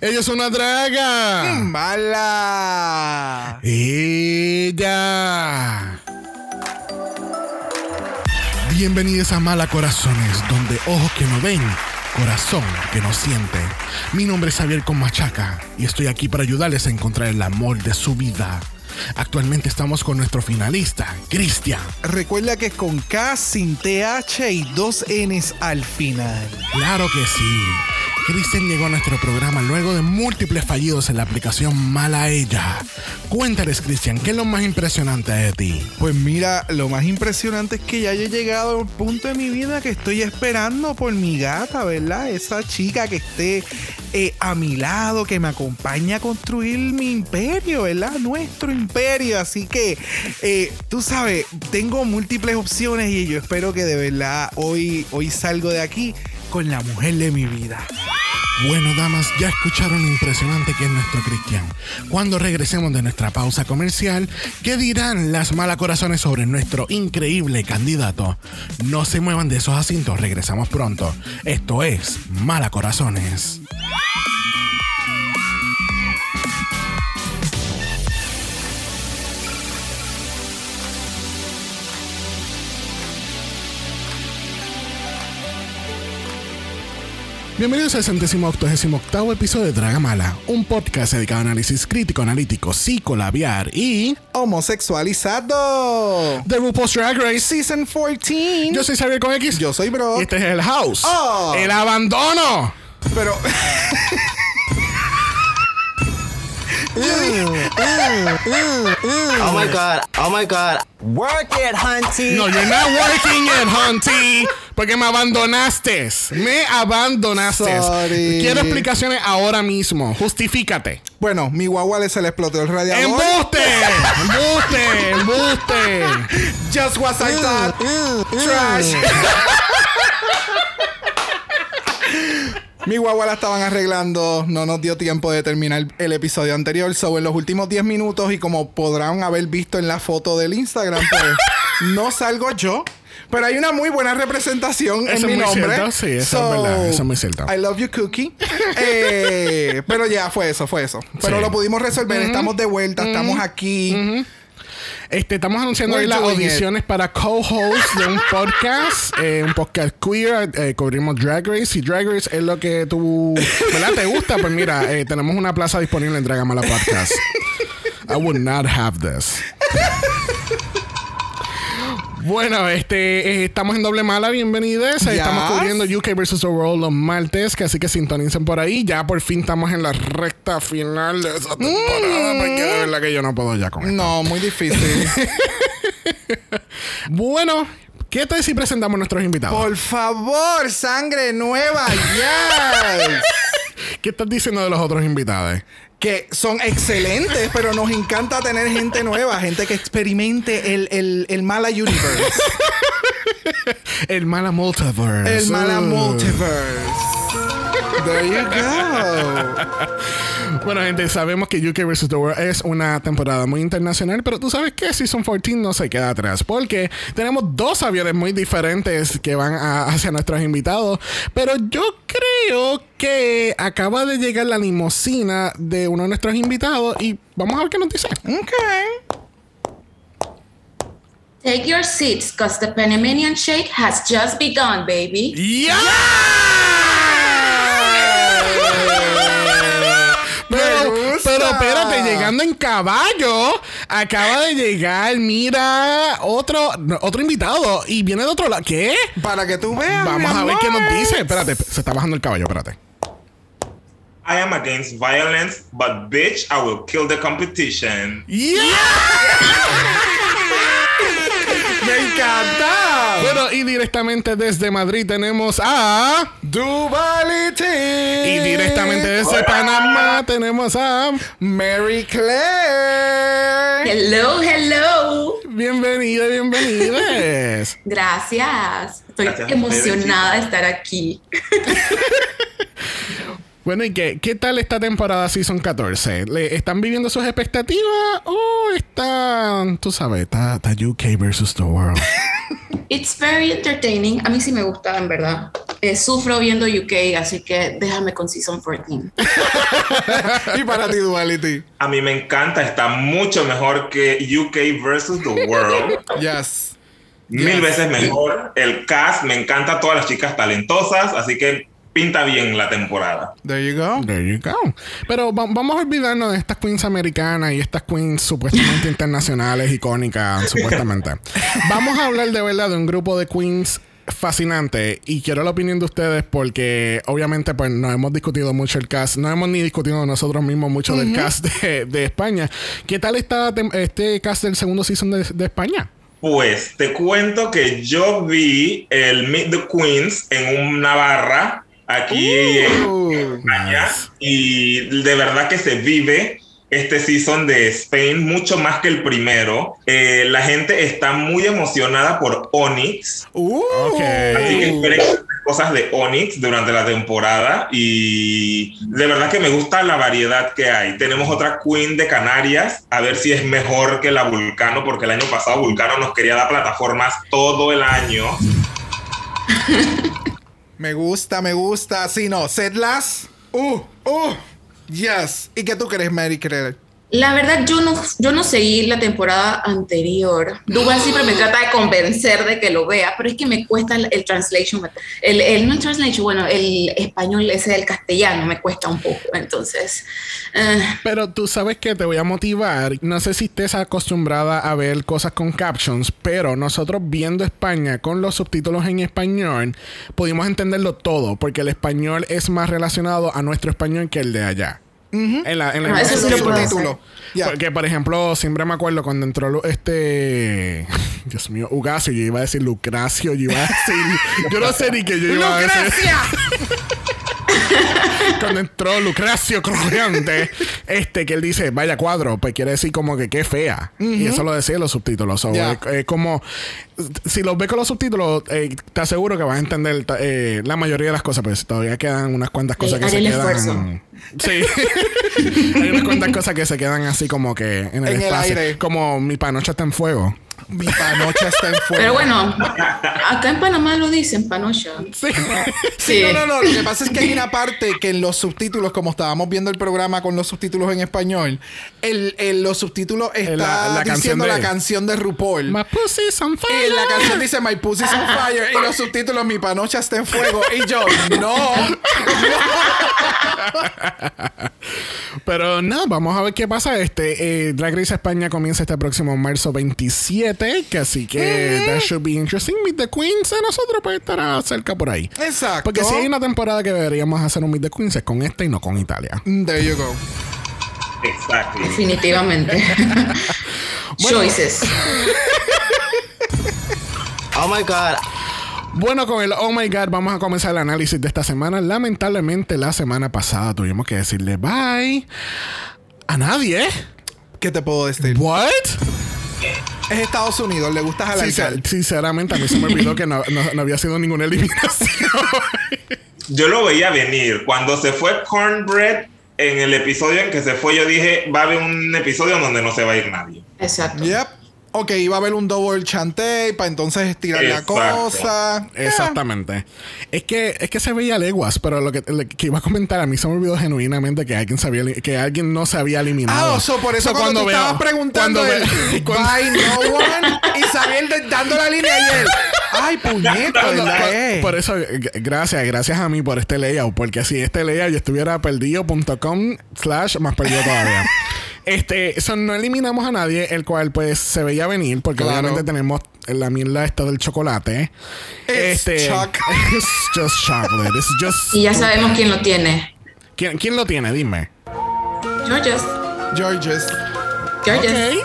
Ella es una draga. Mala. Ella. Bienvenidos a Mala Corazones, donde ojos que no ven, corazón que no siente. Mi nombre es Javier Machaca y estoy aquí para ayudarles a encontrar el amor de su vida. Actualmente estamos con nuestro finalista, Cristian. Recuerda que es con K sin TH y dos Ns al final. Claro que sí. Cristian llegó a nuestro programa luego de múltiples fallidos en la aplicación Mala Ella. Cuéntales, Cristian, ¿qué es lo más impresionante de ti? Pues mira, lo más impresionante es que ya he llegado a un punto de mi vida que estoy esperando por mi gata, ¿verdad? Esa chica que esté eh, a mi lado, que me acompaña a construir mi imperio, ¿verdad? Nuestro imperio. Así que, eh, tú sabes, tengo múltiples opciones y yo espero que de verdad hoy, hoy salgo de aquí con la mujer de mi vida. Bueno, damas, ya escucharon lo impresionante que es nuestro Cristian. Cuando regresemos de nuestra pausa comercial, ¿qué dirán las malacorazones sobre nuestro increíble candidato? No se muevan de esos asientos, regresamos pronto. Esto es Malacorazones. Bienvenidos al centésimo octogésimo octavo episodio de Dragamala, un podcast dedicado a análisis crítico, analítico, psicolabiar y homosexualizado. The RuPaul's Drag Race Season 14. Yo soy Xavier con X. Yo soy Bro. Y este es el House. Oh. El abandono. Pero. Oh my god, oh my god. Work it, Hunty. No, you're not working it, Hunty. Porque me abandonaste. Me abandonaste. Sorry. Quiero explicaciones ahora mismo. Justifícate. Bueno, mi guagua le se le explotó el radiador. ¡Embuste! ¡Embuste! ¡Embuste! Just was I thought. Trash. Mi guagua la estaban arreglando, no nos dio tiempo de terminar el episodio anterior. So, en los últimos 10 minutos, y como podrán haber visto en la foto del Instagram, pues no salgo yo. Pero hay una muy buena representación Eso en mi es muy nombre. cierto, sí, eso es verdad, eso es muy cierto. I love you, Cookie. Eh, pero ya, fue eso, fue eso. Pero Sí. lo pudimos resolver. Estamos de vuelta, estamos aquí. Este, estamos anunciando hoy las audiciones para co-host de un podcast, eh, un podcast queer. eh, cubrimos Drag Race. Si Drag Race es lo que tú, ¿verdad? ¿Te gusta? Pues mira, eh, tenemos una plaza disponible en Dragamala Podcast. I would not have this. Bueno, este, eh, estamos en doble mala, bienvenidos. Yes. Estamos cubriendo UK vs. World los martes, que así que sintonicen por ahí. Ya por fin estamos en la recta final de esa temporada, porque de verdad que yo no puedo ya con esto. No, muy difícil. Bueno, ¿qué tal si presentamos a nuestros invitados? Por favor, sangre nueva, yes. ¿Qué estás diciendo de los otros invitados? Que son excelentes, pero nos encanta tener gente nueva, gente que experimente el, el, el mala universe, El mala multiverse. el mala multiverse. There you go. Bueno, gente, sabemos que UK vs. The World es una temporada muy internacional, pero tú sabes que Season 14 no se queda atrás, porque tenemos dos aviones muy diferentes que van a- hacia nuestros invitados, pero yo creo que acaba de llegar la limusina de uno de nuestros invitados y vamos a ver qué nos dice. Okay. Take your seats, cause the Panamanian Shake has just begun, baby. ¡Ya! Pero, espérate, llegando en caballo, acaba de llegar, mira, otro, otro invitado y viene de otro lado. ¿Qué? Para que tú veas. Vamos a ver qué nos dice. Espérate, se está bajando el caballo, espérate. I am against violence, but bitch, I will kill the competition. ¡Ya! Y directamente desde Madrid tenemos a. Duvality. Y directamente desde Panamá tenemos a. Mary Claire. Hello, hello. Bienvenida, bienvenidas. Gracias. Estoy Gracias. emocionada de estar aquí. Bueno, ¿y qué, qué tal esta temporada Season 14? ¿Le ¿Están viviendo sus expectativas o están, tú sabes, está, está UK versus the world? It's very entertaining. A mí sí me gusta, en verdad. eh, sufro viendo UK, así que déjame con Season 14. y para ti, Duality. A mí me encanta, está mucho mejor que UK versus the World. Yes. Mil Yes. veces mejor. El cast, me encanta todas las chicas talentosas, así que pinta bien la temporada. There you go. There you go. Pero va- vamos a olvidarnos de estas queens americanas y estas queens supuestamente internacionales, icónicas, supuestamente. Vamos a hablar de verdad de un grupo de queens fascinante y quiero la opinión de ustedes porque obviamente pues no hemos discutido mucho el cast, no hemos ni discutido nosotros mismos mucho del cast de, de España. ¿Qué tal está este cast del segundo season de, de España? Pues te cuento que yo vi el Meet the Queens en una barra aquí Uh, en España y de verdad que se vive este season de Spain mucho más que el primero. Eh, la gente está muy emocionada por Onyx. Uh. Ok. Así que esperen cosas de Onyx durante la temporada y de verdad que me gusta la variedad que hay. Tenemos otra Queen de Canarias, a ver si es mejor que la Vulcano, porque el año pasado Vulcano nos quería dar plataformas todo el año. Me gusta, me gusta. Sí, no. Setlas. Uh, uh. Yes. ¿Y qué tú crees, Mary Creer? La verdad, yo no, yo no seguí la temporada anterior. Duval siempre me trata de convencer de que lo vea, pero es que me cuesta el, translation. El, el, no el translation, bueno, el español ese del castellano me cuesta un poco. Entonces, eh, Pero tú sabes que te voy a motivar. No sé si estés acostumbrada a ver cosas con captions, pero nosotros viendo España con los subtítulos en español, pudimos entenderlo todo, porque el español es más relacionado a nuestro español que el de allá. En la, en la Ah, eso sí lo puedo hacer. Subtítulo. Ya. Porque, por ejemplo, siempre me acuerdo cuando entró este. Dios mío, Ugacio, yo iba a decir Lucracio, yo iba a decir. yo no sé ni qué yo iba a decir. ¡Lucrecia! cuando entró Lucracio Crujiente, este que él dice, vaya cuadro, pues quiere decir como que qué fea. Y eso lo decía en los subtítulos. So, es, es como, si los ves con los subtítulos, eh, te aseguro que vas a entender eh, la mayoría de las cosas, pero todavía quedan unas cuantas cosas que se el quedan. esfuerzo. Sí. Hay unas cuantas cosas que se quedan así como que en el En el espacio. aire. Como mi panocha está en fuego. Mi panocha está en fuego. pero bueno, acá en Panamá lo dicen, panocha. Sí. Sí. No, no, no. Lo que pasa es que hay una parte que en los subtítulos, como estábamos viendo el programa con los subtítulos en español, el, el- los subtítulos está La- la canción diciendo de- la canción de RuPaul. My pussy's on fire. y la canción dice My pussy's on fire y los subtítulos Mi panocha está en fuego. Y yo, no. Pero nada, vamos a ver qué pasa. Este eh, Drag Race España comienza este próximo marzo 27, que así que that should be interesting. Meet the Queens nosotros pues estará cerca por ahí. Exacto. Porque si hay una temporada que deberíamos hacer un Meet the Queens es con esta y no con Italia. There you go. Exacto. Definitivamente. Choices. Oh my god. Bueno, con el Oh My God vamos a comenzar el análisis de esta semana. Lamentablemente la semana pasada tuvimos que decirle bye a nadie. ¿Qué te puedo decir? What? Es Estados Unidos, le gusta jalar. Sincer- sinceramente a mí se me olvidó que no, no- no había sido ninguna eliminación. Yo lo veía venir. Cuando se fue Cornbread, en el episodio en que se fue, yo dije, va a haber un episodio donde no se va a ir nadie. Exacto. Yep. Ok, iba a haber un double chantey para entonces estirar la cosa. Exactamente. Es que es que se veía leguas, pero lo que, lo que iba a comentar a mí se me olvidó genuinamente que alguien sabía que alguien no se había eliminado. Ah, por eso So, cuando, tú veo- estabas preguntando cuando cuando- by no one y Sabiel dando la línea y él. Ay, puñeta, cuando- eh? por eso, gracias, gracias a mí por este layout, porque si este layout yo estuviera perdido.com slash más perdido todavía. Este, eso no eliminamos a nadie, el cual pues se veía venir, porque Claro. obviamente tenemos la mierda esta del chocolate. Este, It's choc- It's just chocolate. It's just Y ya sabemos quién lo tiene. ¿Quién, quién lo tiene? Dime. Georges. Georges. Georges.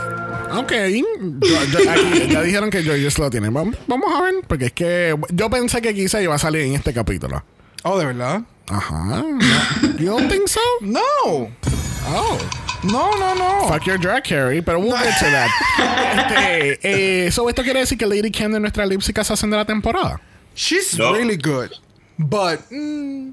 Ok. Ok. Yo- yo- aquí ya dijeron que Georges lo tiene. Vamos, vamos a ver, porque es que yo pensé que quizá iba a salir en este capítulo. Oh, ¿de verdad? Ajá. You don't think so? No. Oh. No, no, no. Fuck your drag carry, pero we'll get to that. Este, eh, so esto quiere decir que Lady Candy es nuestra lipstick assassin de la temporada. She's No. really good. But, mm,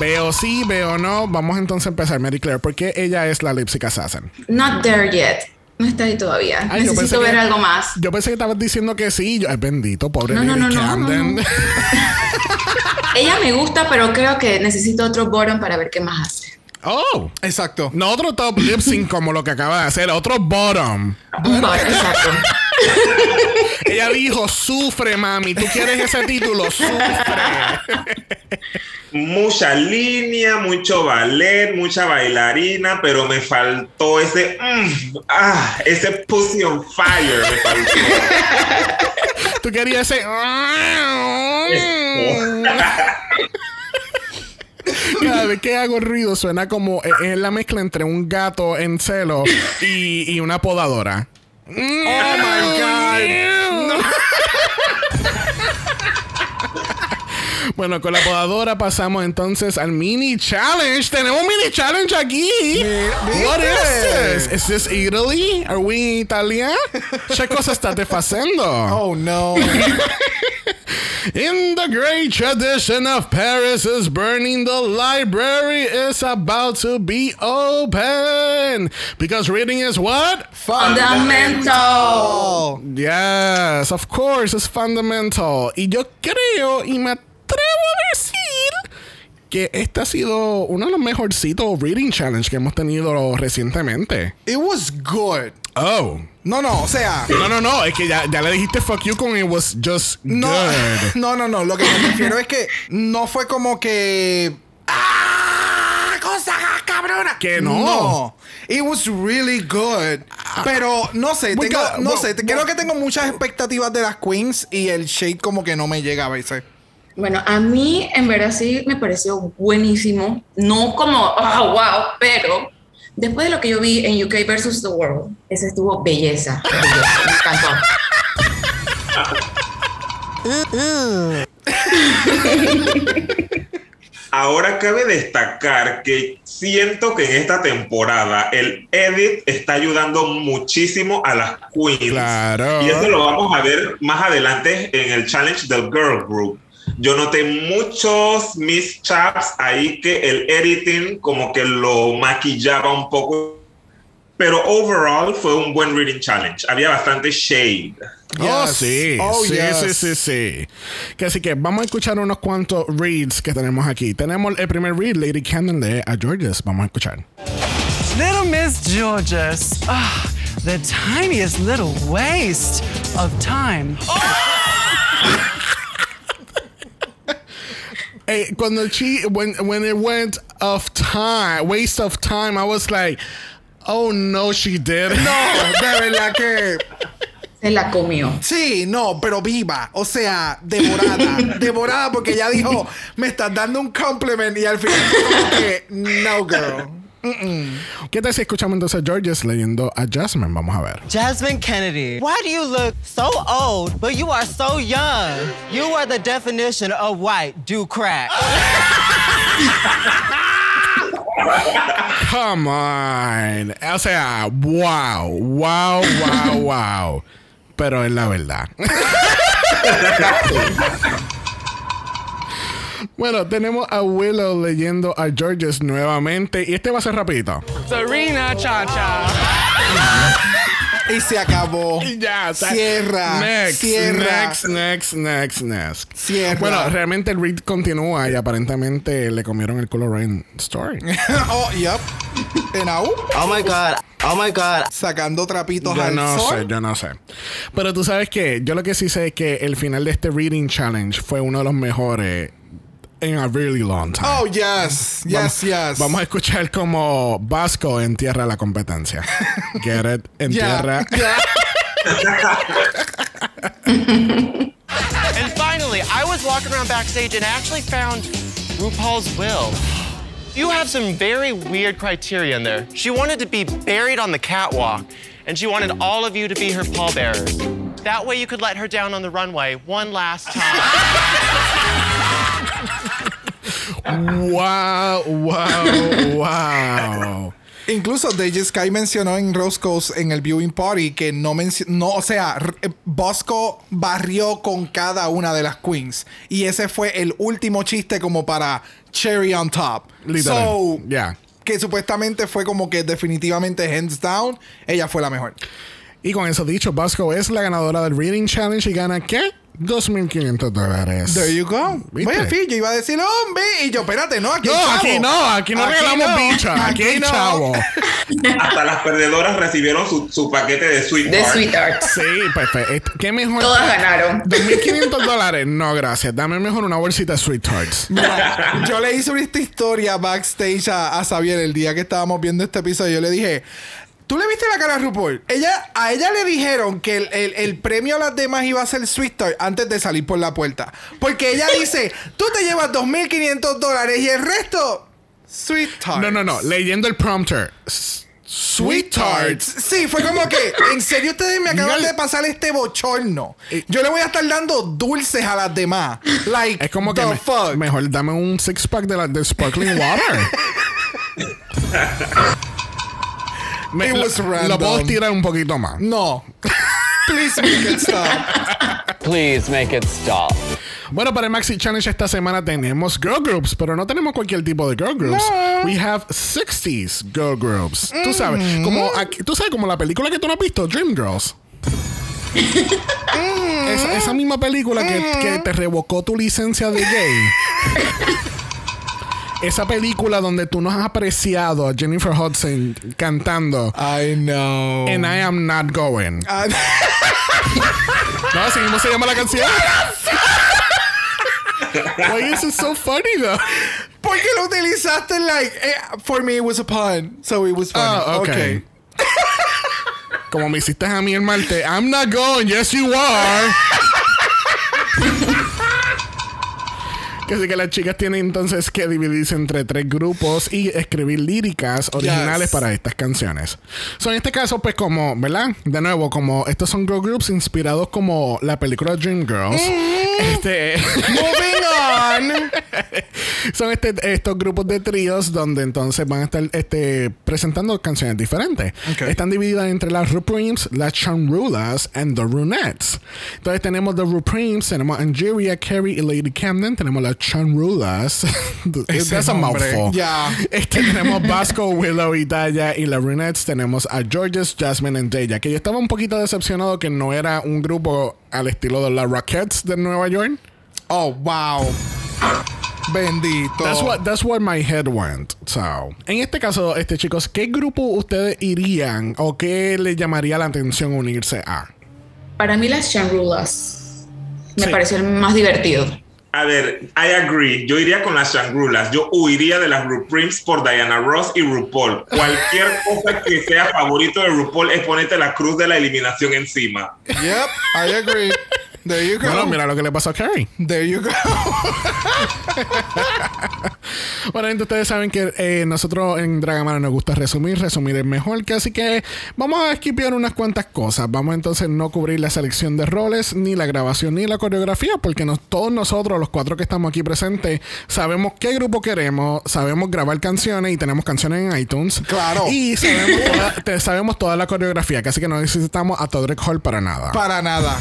Veo sí, veo no. Vamos entonces a empezar, Mary Claire. ¿Por qué ella es la lipstick assassin? Not there yet. No está ahí todavía. Ay, Necesito ver que- algo más. Yo pensé que estabas diciendo que sí. Yo, ay, bendito, pobre No, no, Lady no, no, Camden. no, Ella me gusta, pero creo que necesito otro bottom para ver qué más hace. Oh. Exacto. No otro top lip sync como lo que acaba de hacer, otro bottom. Exacto. Ella dijo, sufre, mami. ¿Tú quieres ese título? Sufre. Mucha línea, mucho ballet, mucha bailarina, pero me faltó ese, mm, ah, ese pussy on fire. Me faltó. Tú querías ese... Cada vez que hago ruido suena como eh, es la mezcla entre un gato en celo y, y una podadora. Oh my God. Bueno, con la podadora pasamos entonces al mini challenge. Tenemos un mini challenge aquí. What is this? Is this Italy? Are we in Italia? ¿Qué cosa estate facendo? Oh no. In the great tradition of Paris is burning, the library is about to be open. Because reading is what? Fundamental. Yes, of course, it's fundamental. Y yo creo y me atrevo a decir que este ha sido uno de los mejorcitos reading challenge que hemos tenido recientemente. It was good. Oh. No, no, o sea. No, no, no, es que ya, ya le dijiste fuck you con it was just No, good. no, no, no. Lo que me refiero es que no fue como que. ¡Ah! ¡Cosa cabrona! Que no. No. It was really good. Pero no sé, tengo, no sé, creo que tengo muchas expectativas de las queens y el shade como que no me llega a veces. Bueno, a mí en verdad sí me pareció buenísimo. No como, oh, wow, pero después de lo que yo vi en UK versus The World, ese estuvo belleza. belleza, me encantó. Ahora cabe destacar que siento que en esta temporada el edit está ayudando muchísimo a las queens. Claro. Y eso lo vamos a ver más adelante en el challenge del Girl Group. Yo noté muchos mischaps ahí que el editing como que lo maquillaba un poco. Pero overall fue un buen reading challenge. Había bastante shade. Oh, sí. Oh, sí, yes. sí, sí, sí. Que así que vamos a escuchar unos cuantos reads que tenemos aquí. Tenemos el primer read, Lady Cannon de A Georges. Vamos a escuchar. Little Miss Georges. Ah, the tiniest little waste of time. Hey, cuando she, when, when it went of time, waste of time, I was like, oh no, she did. No, de verdad que. Se la comió. Sí, no, pero viva. O sea, devorada. devorada porque ella dijo, me estás dando un compliment y al final como que, no, girl. ¿Qué tal si escuchamos entonces a Georges leyendo a Jasmine? Vamos a ver. Jasmine Kennedy, why do you look so old, but you are so young? You are the definition of white do crack. Come on. O sea, wow, wow, wow, wow. Pero es la verdad. bueno, tenemos a Willow leyendo a Georges nuevamente. Y este va a ser rapidito. Serena Cha Cha. Y se acabó. Ya, o sea, Cierra. Next, cierra. next, next, next, next. Cierra. Bueno, realmente el read continúa y aparentemente le comieron el culo a Rain Story. oh, yep. En AU, Oh my god. Oh my god. sacando trapitos Yo al no sol. sé, yo no sé. Pero tú sabes que yo lo que sí sé es que el final de este Reading Challenge fue uno de los mejores en a really long time. Oh, yes. Yes, vamos, yes. Vamos a escuchar como Vasco entierra la competencia. Get it? Entierra. Yeah, And finally, I was walking around backstage and actually found RuPaul's will. You have some very weird criteria in there. She wanted to be buried on the catwalk, and she wanted all of you to be her pallbearers. That way you could let her down on the runway one last time. Wow, wow, wow. Incluso DJ Sky mencionó en Roscoe's en el viewing party que no mencionó, no, o sea, eh, Bosco barrió con cada una de las queens y ese fue el último chiste como para cherry on top. Literal. So, Yeah. que supuestamente fue como que definitivamente hands down, ella fue la mejor. Y con eso dicho, Vasco es la ganadora del Reading Challenge y gana ¿qué? 2.500 dólares. There you go. ¿Viste? Oye, Phil, yo iba a decir hombre y yo, espérate, no, aquí No, chavo. aquí no, aquí no regalamos no, bicha, aquí hay no. chavo. Hasta las perdedoras recibieron su, su paquete de Sweet De. Sweetheart. Sí, perfecto. ¿Qué mejor? Todas ganaron. 2.500 dólares. No, gracias. Dame mejor una bolsita de Sweet Tarts. Mira, yo le hice esta historia backstage a, a Xavier el día que estábamos viendo este episodio. Yo le dije, ¿tú le viste la cara a RuPaul? Ella, a ella le dijeron que el, el- el premio a las demás iba a ser Sweet Tart antes de salir por la puerta. Porque ella dice, tú te llevas 2.500 dólares y el resto, Sweet Tart. No, no, no. Leyendo el prompter. S- Sweet Tarts. Sí, fue como que, en serio ustedes me acaban de pasar este bochorno. Eh, Yo le voy a estar dando dulces a las demás. Like, Es como que the me- fuck. mejor dame un six pack de, la, de sparkling water. Me- It lo, was lo random. puedo estirar un poquito más. No. Please make it stop. Please make it stop. Bueno, para el Maxi Challenge esta semana tenemos girl groups, pero no tenemos cualquier tipo de girl groups. We have 60s girl groups. Tú sabes, como aquí- tú sabes como la película que tú no has visto, Dreamgirls. esa, esa misma película que, que te revocó tu licencia de gay. Esa película donde tú no has apreciado a Jennifer Hudson cantando I know. And I am not going. Ah, No, así mismo se llama la canción. Why is it so funny though? ¿Por qué lo utilizaste like eh, for me it was a pun, so it was funny. Ok. okay. Como me hiciste a mí el martes. I'm not going. Yes, you are. que sí que las chicas tienen entonces que dividirse entre tres grupos y escribir líricas originales Yes. para estas canciones. So, en este caso, pues como, ¿verdad? De nuevo, como estos son girl groups inspirados como la película Dreamgirls. Este... Moving on. son este- estos grupos de tríos donde entonces van a estar este, presentando canciones diferentes. Están divididas entre las Ruprimes, las Chanrulas y the Runettes. Entonces tenemos the Ruprimes, tenemos Angeria, Carrie y Lady Camden. Tenemos las Chanrulas. Ese That's a nombre, mouthful. ya. Este, tenemos Vasco, Willow y Daya. Y las Runettes tenemos a Georges, Jasmine y Deja. Que yo estaba un poquito decepcionado que no era un grupo al estilo de las Rockettes de Nueva York. Oh, wow. Bendito. That's what that's where my head went. So, en este caso, este chicos, ¿qué grupo ustedes irían o qué les llamaría la atención unirse a? Para mí las Chanrulas me Sí. pareció el más divertido. A ver, I agree. Yo iría con las Shangrulas. Yo huiría de las RuPrims por Diana Ross y RuPaul. Cualquier cosa que sea favorito de RuPaul es ponerte la cruz de la eliminación encima. Yep, I agree. There you go. Bueno, mira lo que le pasó a Carrie. There you go. Bueno, gente, ustedes saben que eh, nosotros en Dragamara nos gusta resumir, resumir es mejor, que así que vamos a esquipear unas cuantas cosas. Vamos entonces no cubrir la selección de roles, ni la grabación, ni la coreografía, porque nos- todos nosotros, los cuatro que estamos aquí presentes, sabemos qué grupo queremos, sabemos grabar canciones y tenemos canciones en iTunes. Claro. Y sabemos toda, te- sabemos toda la coreografía, que así que no necesitamos a Todrick Hall para nada. Para nada.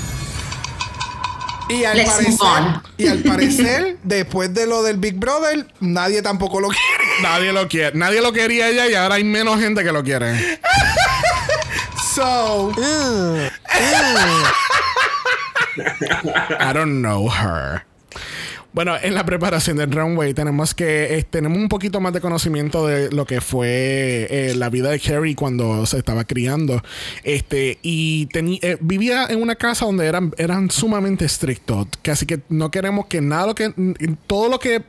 Y al, Let's parecer, move on. y al parecer, después de lo del Big Brother, nadie tampoco lo quiere. Nadie lo quiere, nadie lo quería ella y ahora hay menos gente que lo quiere. So, I don't know her. Bueno, en la preparación del runway tenemos que eh, tenemos un poquito más de conocimiento de lo que fue eh, la vida de Carrie cuando se estaba criando. Este y eh, vivía en una casa donde eran eran sumamente estrictos, que así que no queremos que nada lo que todo lo que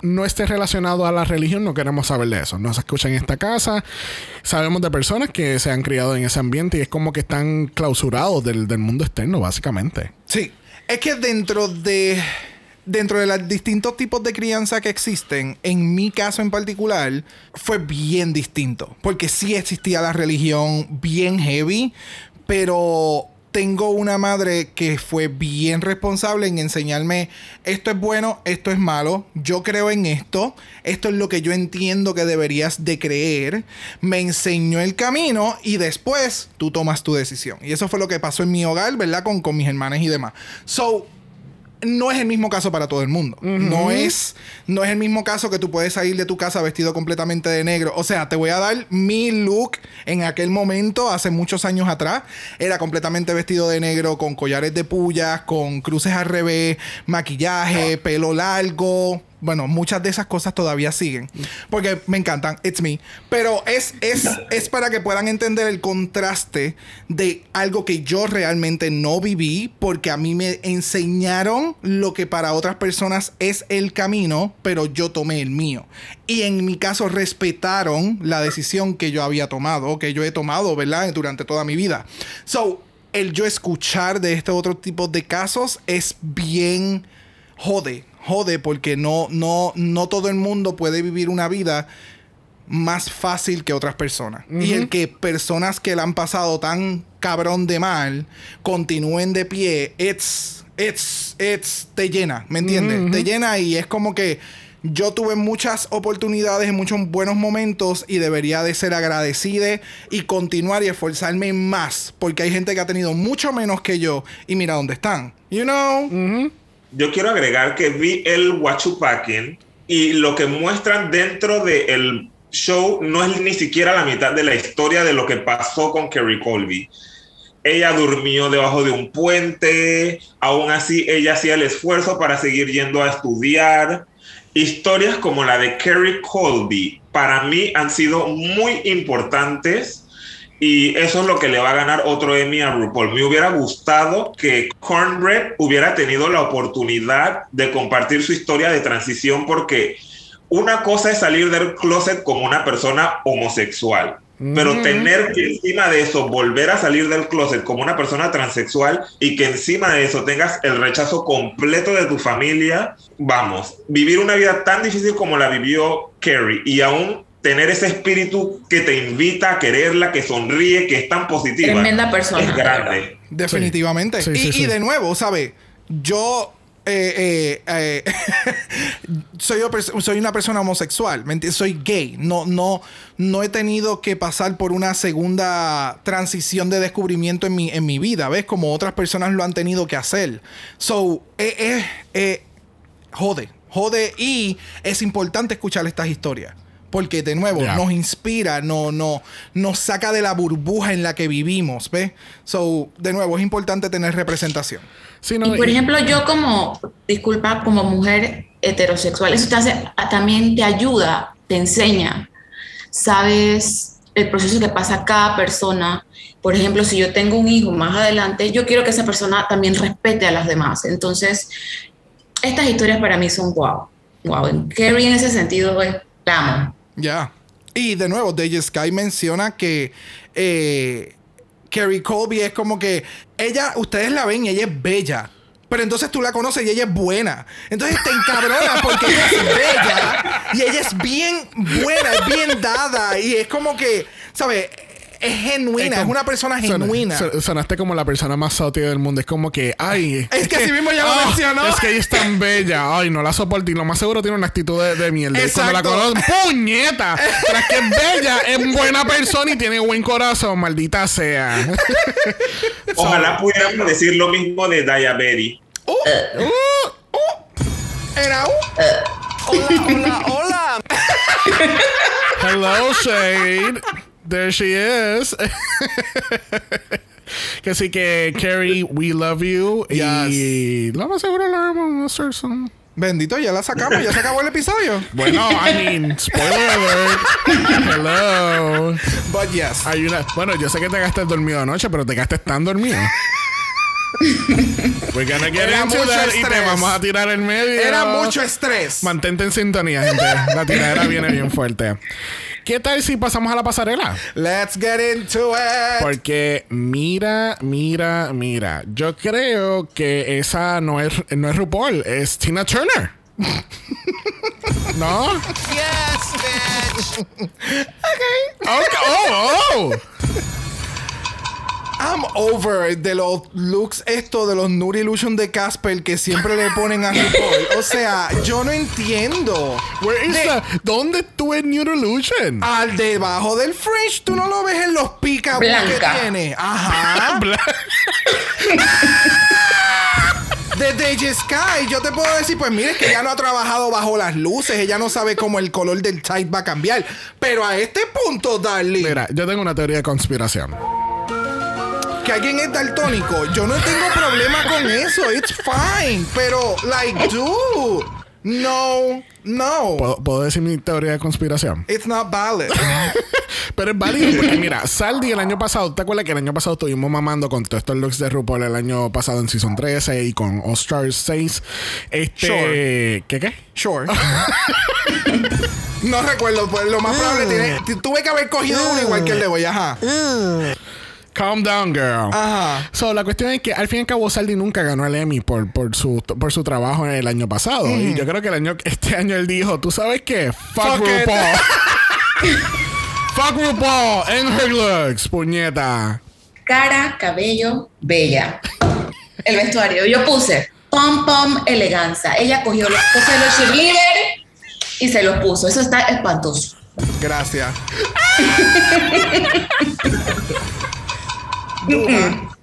no esté relacionado a la religión, no queremos saber de eso. No se escucha en esta casa. Sabemos de personas que se han criado en ese ambiente y es como que están clausurados del, del mundo externo, básicamente. sí. Es que dentro de. Dentro de los distintos tipos de crianza que existen, en mi caso en particular, fue bien distinto. Porque sí existía la religión bien heavy, pero tengo una madre que fue bien responsable en enseñarme esto es bueno, esto es malo, yo creo en esto, esto es lo que yo entiendo que deberías de creer, me enseñó el camino y después tú tomas tu decisión. Y eso fue lo que pasó en mi hogar, ¿verdad? Con, con mis hermanas y demás. So, no es el mismo caso para todo el mundo. No es no es el mismo caso que tú puedes salir de tu casa vestido completamente de negro. O sea, te voy a dar mi look en aquel momento, hace muchos años atrás. Era completamente vestido de negro, con collares de pullas, con cruces al revés, maquillaje, pelo largo. Bueno, muchas de esas cosas todavía siguen. Porque me encantan. It's me. Pero es, es, es para que puedan entender el contraste de algo que yo realmente no viví. Porque a mí me enseñaron lo que para otras personas es el camino. Pero yo tomé el mío. Y en mi caso respetaron la decisión que yo había tomado. Que yo he tomado, ¿verdad? Durante toda mi vida. So, el yo escuchar de este otro tipo de casos es bien jode, jode porque no, no, no todo el mundo puede vivir una vida más fácil que otras personas. Y el que personas que la han pasado tan cabrón de mal continúen de pie, it's, it's, it's, te llena, ¿me entiendes? Te llena y es como que yo tuve muchas oportunidades muchos buenos momentos y debería de ser agradecida y continuar y esforzarme más porque hay gente que ha tenido mucho menos que yo y mira dónde están. You know? Yo quiero agregar que vi el Huachupakin y lo que muestran dentro del show no es ni siquiera la mitad de la historia de lo que pasó con Kerry Colby. Ella durmió debajo de un puente, aún así ella hacía el esfuerzo para seguir yendo a estudiar. Historias como la de Kerry Colby para mí han sido muy importantes y eso es lo que le va a ganar otro Emmy a RuPaul. Me hubiera gustado que Cornbread hubiera tenido la oportunidad de compartir su historia de transición porque una cosa es salir del closet como una persona homosexual, pero tener que encima de eso volver a salir del closet como una persona transexual y que encima de eso tengas el rechazo completo de tu familia, vamos, vivir una vida tan difícil como la vivió Carrie y aún tener ese espíritu que te invita a quererla, que sonríe, que es tan positiva. Tremenda persona, Es de grande. Definitivamente. Sí, y, sí, y sí. de nuevo, ¿sabe? Yo eh, eh, eh, soy, una persona homosexual. Soy gay. No, no, no he tenido que pasar por una segunda transición de descubrimiento en mi, en mi vida, ¿ves? Como otras personas lo han tenido que hacer. So, eh, eh, eh, jode, jode y es importante escuchar estas historias. Porque de nuevo Yeah. nos inspira, no, no, nos saca de la burbuja en la que vivimos, ¿ves? So, de nuevo, es importante tener representación. Sí, no, Y por y- ejemplo, yo como, disculpa, como mujer heterosexual, eso te hace, también te ayuda, te enseña, sabes el proceso que pasa cada persona. Por ejemplo, si yo tengo un hijo más adelante, yo quiero que esa persona también respete a las demás. Entonces, estas historias para mí son wow. Wow. Carrie en ese sentido es, la amo. Ya. Y de nuevo, Deja Sky menciona que eh, Carrie Colby es como que ella, ustedes la ven y ella es bella. Pero entonces tú la conoces y ella es buena. Entonces te encabrona porque ella es bella y ella es bien buena, es bien dada. Y es como que, ¿sabes? Es genuina, es, como- una persona son- genuina. son- sonaste como la persona más sauti del mundo. Es como que, ay. Es que así mismo ya lo mencionó. Es que ella es tan bella. Ay, no la soporto. Y lo más seguro tiene una actitud de, de mierda. Y Cuando la Exacto. conozco, ¡puñeta! Tras que es bella, es buena persona y tiene buen corazón, maldita sea. Ojalá pudiéramos decir lo mismo de Diabetes. Era un- Hola, hola, hola. Hello, Shade. There she is. que sí que, Carrie, we love you. Y lo más seguro la vamos a hacer some- Bendito, ya la sacamos, ya se acabó el episodio. Bueno, I mean, spoiler alert. Hello. But yes. Hay una. Bueno, yo sé que te quedaste dormido anoche, pero te quedaste tan dormido. We're gonna get Era into mucho that y te vamos a tirar el medio. Era mucho estrés. Mantente en sintonía, gente. La tiradera viene bien fuerte. ¿Qué tal si pasamos a la pasarela? Let's get into it. Porque mira, mira, mira. Yo creo que esa no es, no es RuPaul, es Tina Turner. ¿No? Yes, bitch. Okay. Oh, oh. I'm over de los looks esto de los Nude Illusion de Casper que siempre le ponen a RuPaul. O sea, yo no entiendo. Where is De- the- ¿Dónde estuve en New Illusion? Al debajo del fringe, tú no lo ves en los picaboo que tiene. Ajá. de DJ Sky, yo te puedo decir, pues mire, que ella no ha trabajado bajo las luces, ella no sabe cómo el color del tight va a cambiar. Pero a este punto, darling, Mira, yo tengo una teoría de conspiración. Que alguien es daltónico, yo no tengo problema con eso, it's fine. Pero, like, dude, no, no, ¿Puedo, puedo decir mi teoría de conspiración? it's not valid. Pero es válido porque mira, Saldi el año pasado, ¿te acuerdas que el año pasado estuvimos mamando con todos estos looks de RuPaul el año pasado en Season 13 y con All Stars 6? Este, Sure. ¿qué qué? Sure. no recuerdo, pues lo más probable tiene, t- tuve que haber cogido uno igual que el de Boy, ajá. Calm down, girl. Ajá. So, la cuestión es que al fin y al cabo Saldi nunca ganó el Emmy por, por, su, por su trabajo en el año pasado. Y yo creo que el año, este año él dijo, ¿tú sabes qué? Fuck, Fuck it." RuPaul. Fuck RuPaul and her looks, puñeta. Cara, cabello, bella. El vestuario. Yo puse pom pom eleganza. Ella cogió las cosas de los cheerleaders y se los puso. Eso está espantoso. Gracias.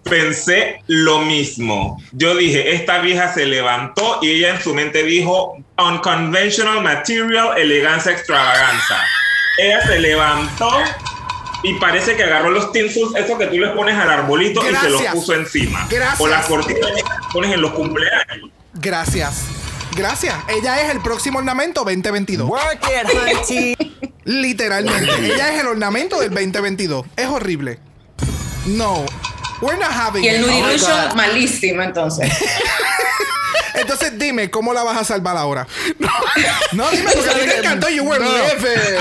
Pensé lo mismo. Yo dije, esta vieja se levantó y ella en su mente dijo, unconventional material, elegancia, extravaganza. Ella se levantó y parece que agarró los tinsels, eso que tú les pones al arbolito y se los puso encima. Gracias. O las cortinas que pones en los cumpleaños. Gracias. Gracias. Ella es el próximo ornamento 2022. Work it. Literalmente. Ella es el ornamento del 2022. Es horrible. No. We're not having Y el nudilution God. malísimo, entonces. Entonces dime, ¿cómo la vas a salvar ahora? No, dime, porque a ti te encantó. You were No,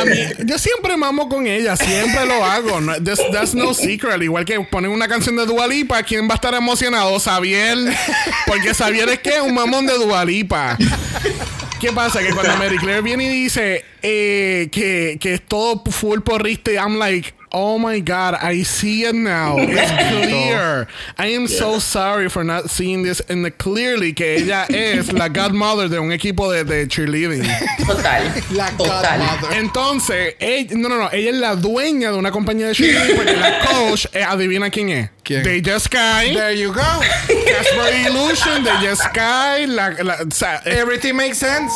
a mí- yo siempre mamo con ella, siempre lo hago. No, that's, that's no secret. Igual que ponen una canción de Dualipa, ¿quién va a estar emocionado? Xavier. Porque Xavier es que un mamón de Dualipa. ¿Qué pasa? Que cuando Mary Claire viene y dice eh, que, que es todo full porrista, I'm like, oh my God, I see it now. It's clear. I am so sorry for not seeing this in the clearly que ella es la godmother de un equipo de, de cheerleading. Total. La Total. godmother. Entonces, ella- no, no, no, ella es la dueña de una compañía de cheerleading porque la coach, eh, adivina quién es. ¿Quién? Deja Sky, There you go. Casper Illusion, Deja Sky, la, la, o sea, Everything makes sense.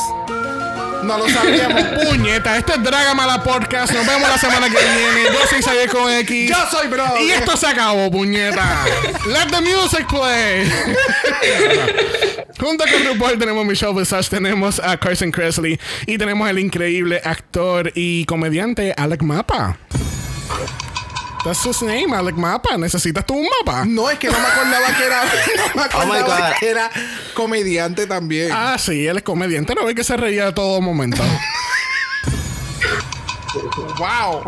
No lo sabíamos. puñeta, este es Dragamala Podcast, nos vemos la semana que viene, yo soy Xavier con X. Yo soy bro. Y esto se acabó, puñeta. Let the music play. Junto con RuPaul tenemos Michelle Visage, tenemos a Carson Kressley y tenemos el increíble actor y comediante Alec Mapa. That's his name, Alec Mapa. ¿Necesitas tú un mapa? No, es que no me acordaba que era. No me Oh acordaba que era comediante también. Ah, sí, él es comediante. No ve que se reía de todo momento. Wow.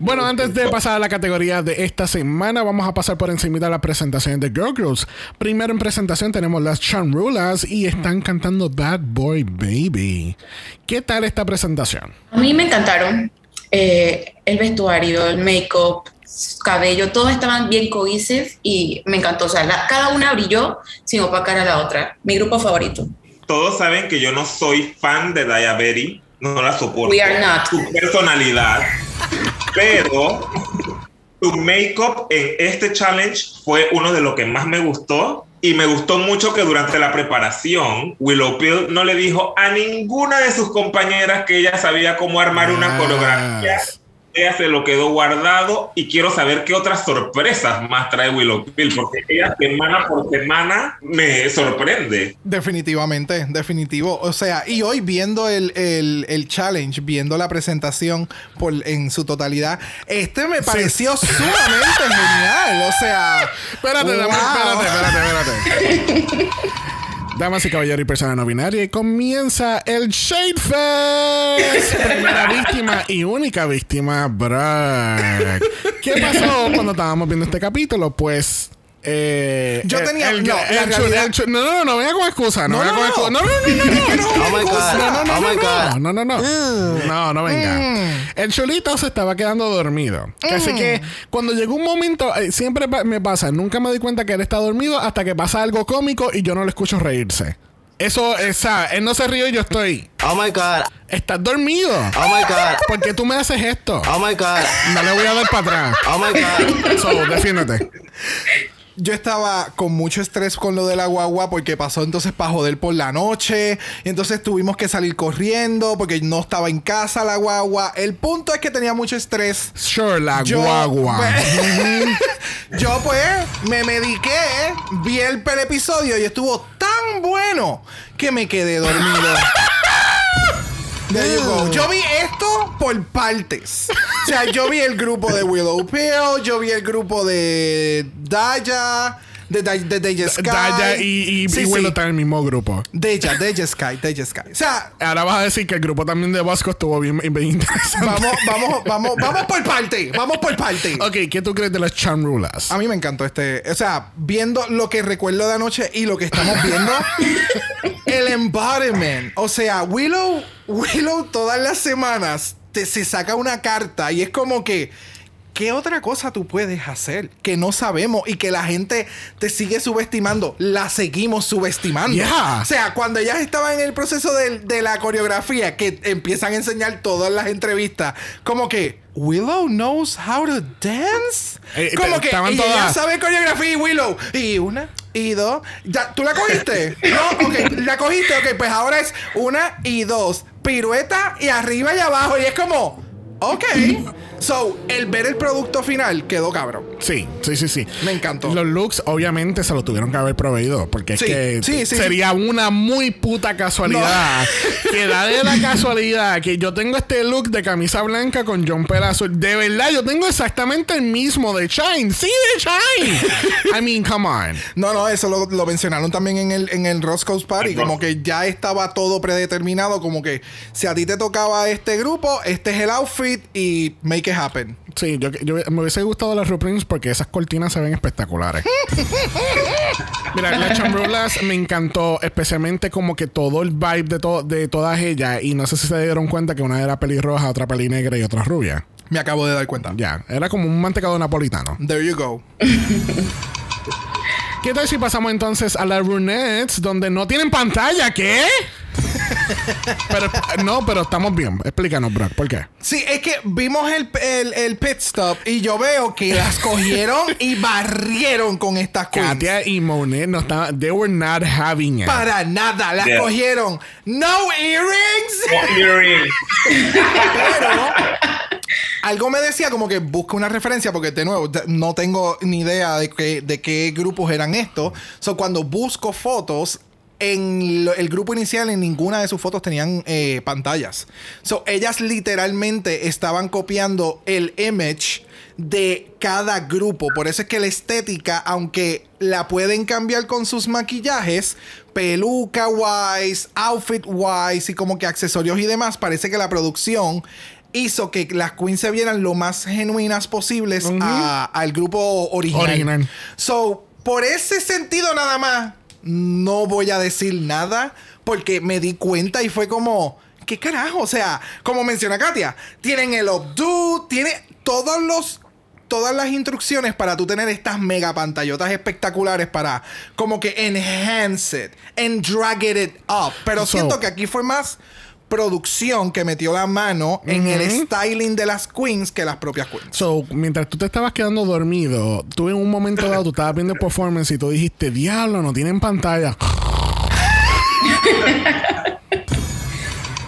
Bueno, antes de pasar a la categoría de esta semana, vamos a pasar por encima de la presentación de Girl Groups. Primero en presentación tenemos las Chanrulas y están cantando Bad Boy Baby. ¿Qué tal esta presentación? A mí me encantaron. Eh, el vestuario, el make-up, cabello, todos estaban bien cohesive y me encantó. O sea, la- cada una brilló sin opacar a la otra. Mi grupo favorito. Todos saben que yo no soy fan de Diabetes, no la soporto. We are not. Su personalidad. Pero tu make-up en este challenge fue uno de los que más me gustó. Y me gustó mucho que durante la preparación, Willow Pill no le dijo a ninguna de sus compañeras que ella sabía cómo armar una coreografía. Ella se lo quedó guardado y quiero saber qué otras sorpresas más trae Willow Pill, porque ella semana por semana me sorprende. Definitivamente, definitivo. O sea, y hoy viendo el, el- el challenge, viendo la presentación por, en su totalidad, este me pareció sumamente genial. O sea, Espérate, wow. espérate, espérate, espérate. Damas y caballeros y personas no binarias, y comienza el Shade Fest. Primera víctima y única víctima, Bragg. ¿Qué pasó cuando estábamos viendo este capítulo? Pues. Eh, Yo el- tenía- el- no, el realidad- no, no, no, no venga con excusa. No, No, venga no, con no. excusa. No, no, no, no, no, no. Oh my God. No, no, no, Oh my no, God. no, no, no. No, no venga. El chulito se estaba quedando dormido. Así que cuando llegó un momento, eh, siempre me pasa, nunca me doy cuenta que él está dormido hasta que pasa algo cómico y yo no le escucho reírse. Eso, esa, él no se ríe y yo estoy. Oh my God. Estás dormido. Oh my God. ¿Por qué tú me haces esto? Oh my God. No le voy a dar para atrás. Oh my God. So, defiéndete. Yo estaba con mucho estrés con lo de la guagua porque pasó entonces para joder por la noche. Y entonces tuvimos que salir corriendo porque no estaba en casa la guagua. El punto es que tenía mucho estrés. Sure, la Yo- guagua. Yo pues me mediqué, vi el, el episodio y estuvo tan bueno que me quedé dormido. There you go. Yo vi esto por partes. O sea, yo vi el grupo de Willow Pill, yo vi el grupo de Daya, de, de Deja Sky. Daya y, y, Sí, y sí. Willow están en el mismo grupo. Deja, Deja Sky, Deja Sky. O sea, Ahora vas a decir que el grupo también de Bosco estuvo bien, bien interesante. vamos, vamos, vamos, vamos por parte. Vamos por parte. Ok, ¿qué tú crees de las Chamrulas? A mí me encantó este. O sea, viendo lo que recuerdo de anoche y lo que estamos viendo, el embodiment. O sea, Willow, Willow todas las semanas te, se saca una carta y es como que. ¿Qué otra cosa tú puedes hacer que no sabemos y que la gente te sigue subestimando? La seguimos subestimando. Yeah. O sea, cuando ellas estaban en el proceso de, de la coreografía, que empiezan a enseñar todas las entrevistas, como que Willow knows how to dance. Eh, como que estaban y ella todas- sabe coreografía y Willow. Y una, y dos. Ya, ¿Tú la cogiste? no, ok, la cogiste, ok, pues ahora es una y dos. Pirueta y arriba y abajo. Y es como, ok. So, el ver el producto final quedó cabrón. Sí, sí, sí, sí. Me encantó. Los looks, obviamente, se lo tuvieron que haber proveído. Porque Sí, es que sí, sí, sería una muy puta casualidad. Que da de la casualidad que yo tengo este look de camisa blanca con jumper azul. De verdad, yo tengo exactamente el mismo de Shine. Sí, de Shine. I mean, come on. No, no, eso lo, lo mencionaron también en el, en el Roscoe's Party. El Como que ya estaba todo predeterminado. Como que si a ti te tocaba este grupo, este es el outfit y make it happen. Sí, yo, yo me hubiese gustado las reprints porque esas cortinas se ven espectaculares. Mira, las chambrulas me encantó, especialmente como que todo el vibe de, to- de todas ellas. Y no sé si se dieron cuenta que una era pelirroja, otra pelinegra y otra rubia. Me acabo de dar cuenta. Ya, era como un mantecado napolitano. There you go. ¿Qué tal si pasamos entonces a las brunettes donde no tienen pantalla? ¿Qué? Pero no, pero estamos bien. Explícanos, Brock, ¿por qué? Sí, es que vimos el, el, el pit stop y yo veo que las cogieron y barrieron con estas queens. Katia y Monet no estaban, they were not having it. Para nada, las Yeah. cogieron. No earrings. Earrings. Pero algo me decía como que busca una referencia porque de nuevo no tengo ni idea de qué, de qué grupos eran estos. So cuando busco fotos en lo- el grupo inicial en ninguna de sus fotos tenían eh, pantallas. So ellas literalmente estaban copiando el image de cada grupo. Por eso es que la estética, aunque la pueden cambiar con sus maquillajes, peluca wise, outfit wise y como que accesorios y demás, parece que la producción hizo que las queens se vieran lo más genuinas posibles a- al grupo original. Original. So, por ese sentido nada más, no voy a decir nada porque me di cuenta y fue como, ¿qué carajo? O sea, como menciona Katia, tienen el updo, tiene todos los todas las instrucciones para tú tener estas mega pantallotas espectaculares para como que enhance it and drag it up. Pero So- siento que aquí fue más producción que metió la mano en el styling de las queens que las propias queens. So, mientras tú te estabas quedando dormido, tú en un momento dado, tú estabas viendo el performance y tú dijiste, diablo, no tienen pantalla.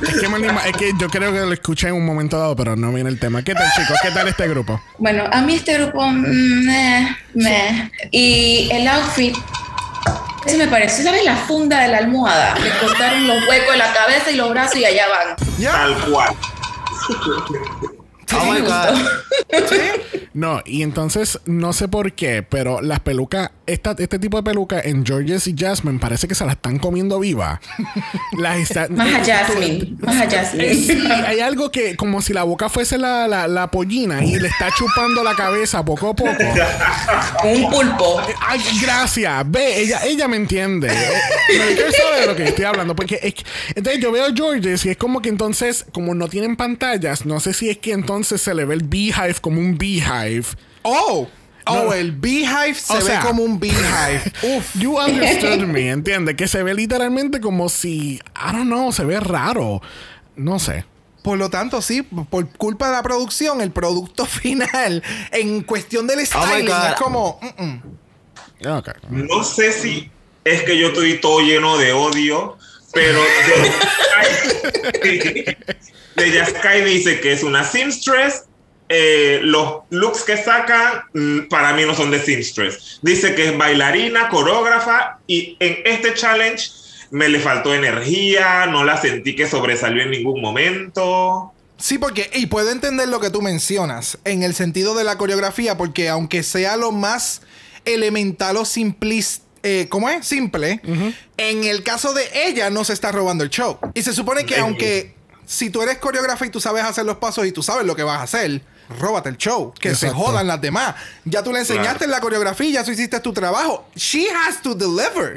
es, que me anima- es que yo creo que lo escuché en un momento dado, pero no viene el tema. ¿Qué tal, chicos? ¿Qué tal este grupo? Bueno, a mí este grupo, mm, meh, meh. y el outfit, ese me pareció, ¿sabes? La funda de la almohada. Le cortaron los huecos de la cabeza y los brazos y allá van. ¿Ya? Tal cual. Oh my God. No, y entonces no sé por qué, pero las pelucas, esta, este tipo de pelucas en Georges y Jasmine parece que se las están comiendo viva. las está- Más a Jasmine, más a Eh, Jasmine. sí, hay algo que como si la boca fuese la, la, la pollina y le está chupando la cabeza poco a poco. Un pulpo. Ay, gracias. Ve, ella, ella me entiende. Eh, Pero yo quiero saber de lo que estoy hablando. Porque es que- entonces yo veo a Georges y es como que entonces, como no tienen pantallas, no sé si es que entonces se le ve el beehive como un beehive. Oh, oh, No. el beehive se O ve sea- como un beehive. Uf. You understood me, ¿entiendes? Que se ve literalmente como si, I don't know, se ve raro. No sé. Por lo tanto, sí, por culpa de la producción, el producto final en cuestión del styling God. es como. mm, mm. Ok. No sé si es que yo estoy todo lleno de odio, pero de, de Yaskai dice que es una seamstress. Eh, los looks que sacan mm, para mí no son de seamstress. Dice que es bailarina, coreógrafa y en este challenge me le faltó energía, no la sentí que sobresalió en ningún momento. Sí, porque, y puedo entender lo que tú mencionas en el sentido de la coreografía, porque aunque sea lo más elemental o simplista, eh, ¿cómo es? Simple, en el caso de ella no se está robando el show. Y se supone que aunque si tú eres coreógrafa y tú sabes hacer los pasos y tú sabes lo que vas a hacer, róbate el show, que se Exacto. jodan las demás. Ya tú le enseñaste Claro. la coreografía, ya tú hiciste tu trabajo. She has to deliver.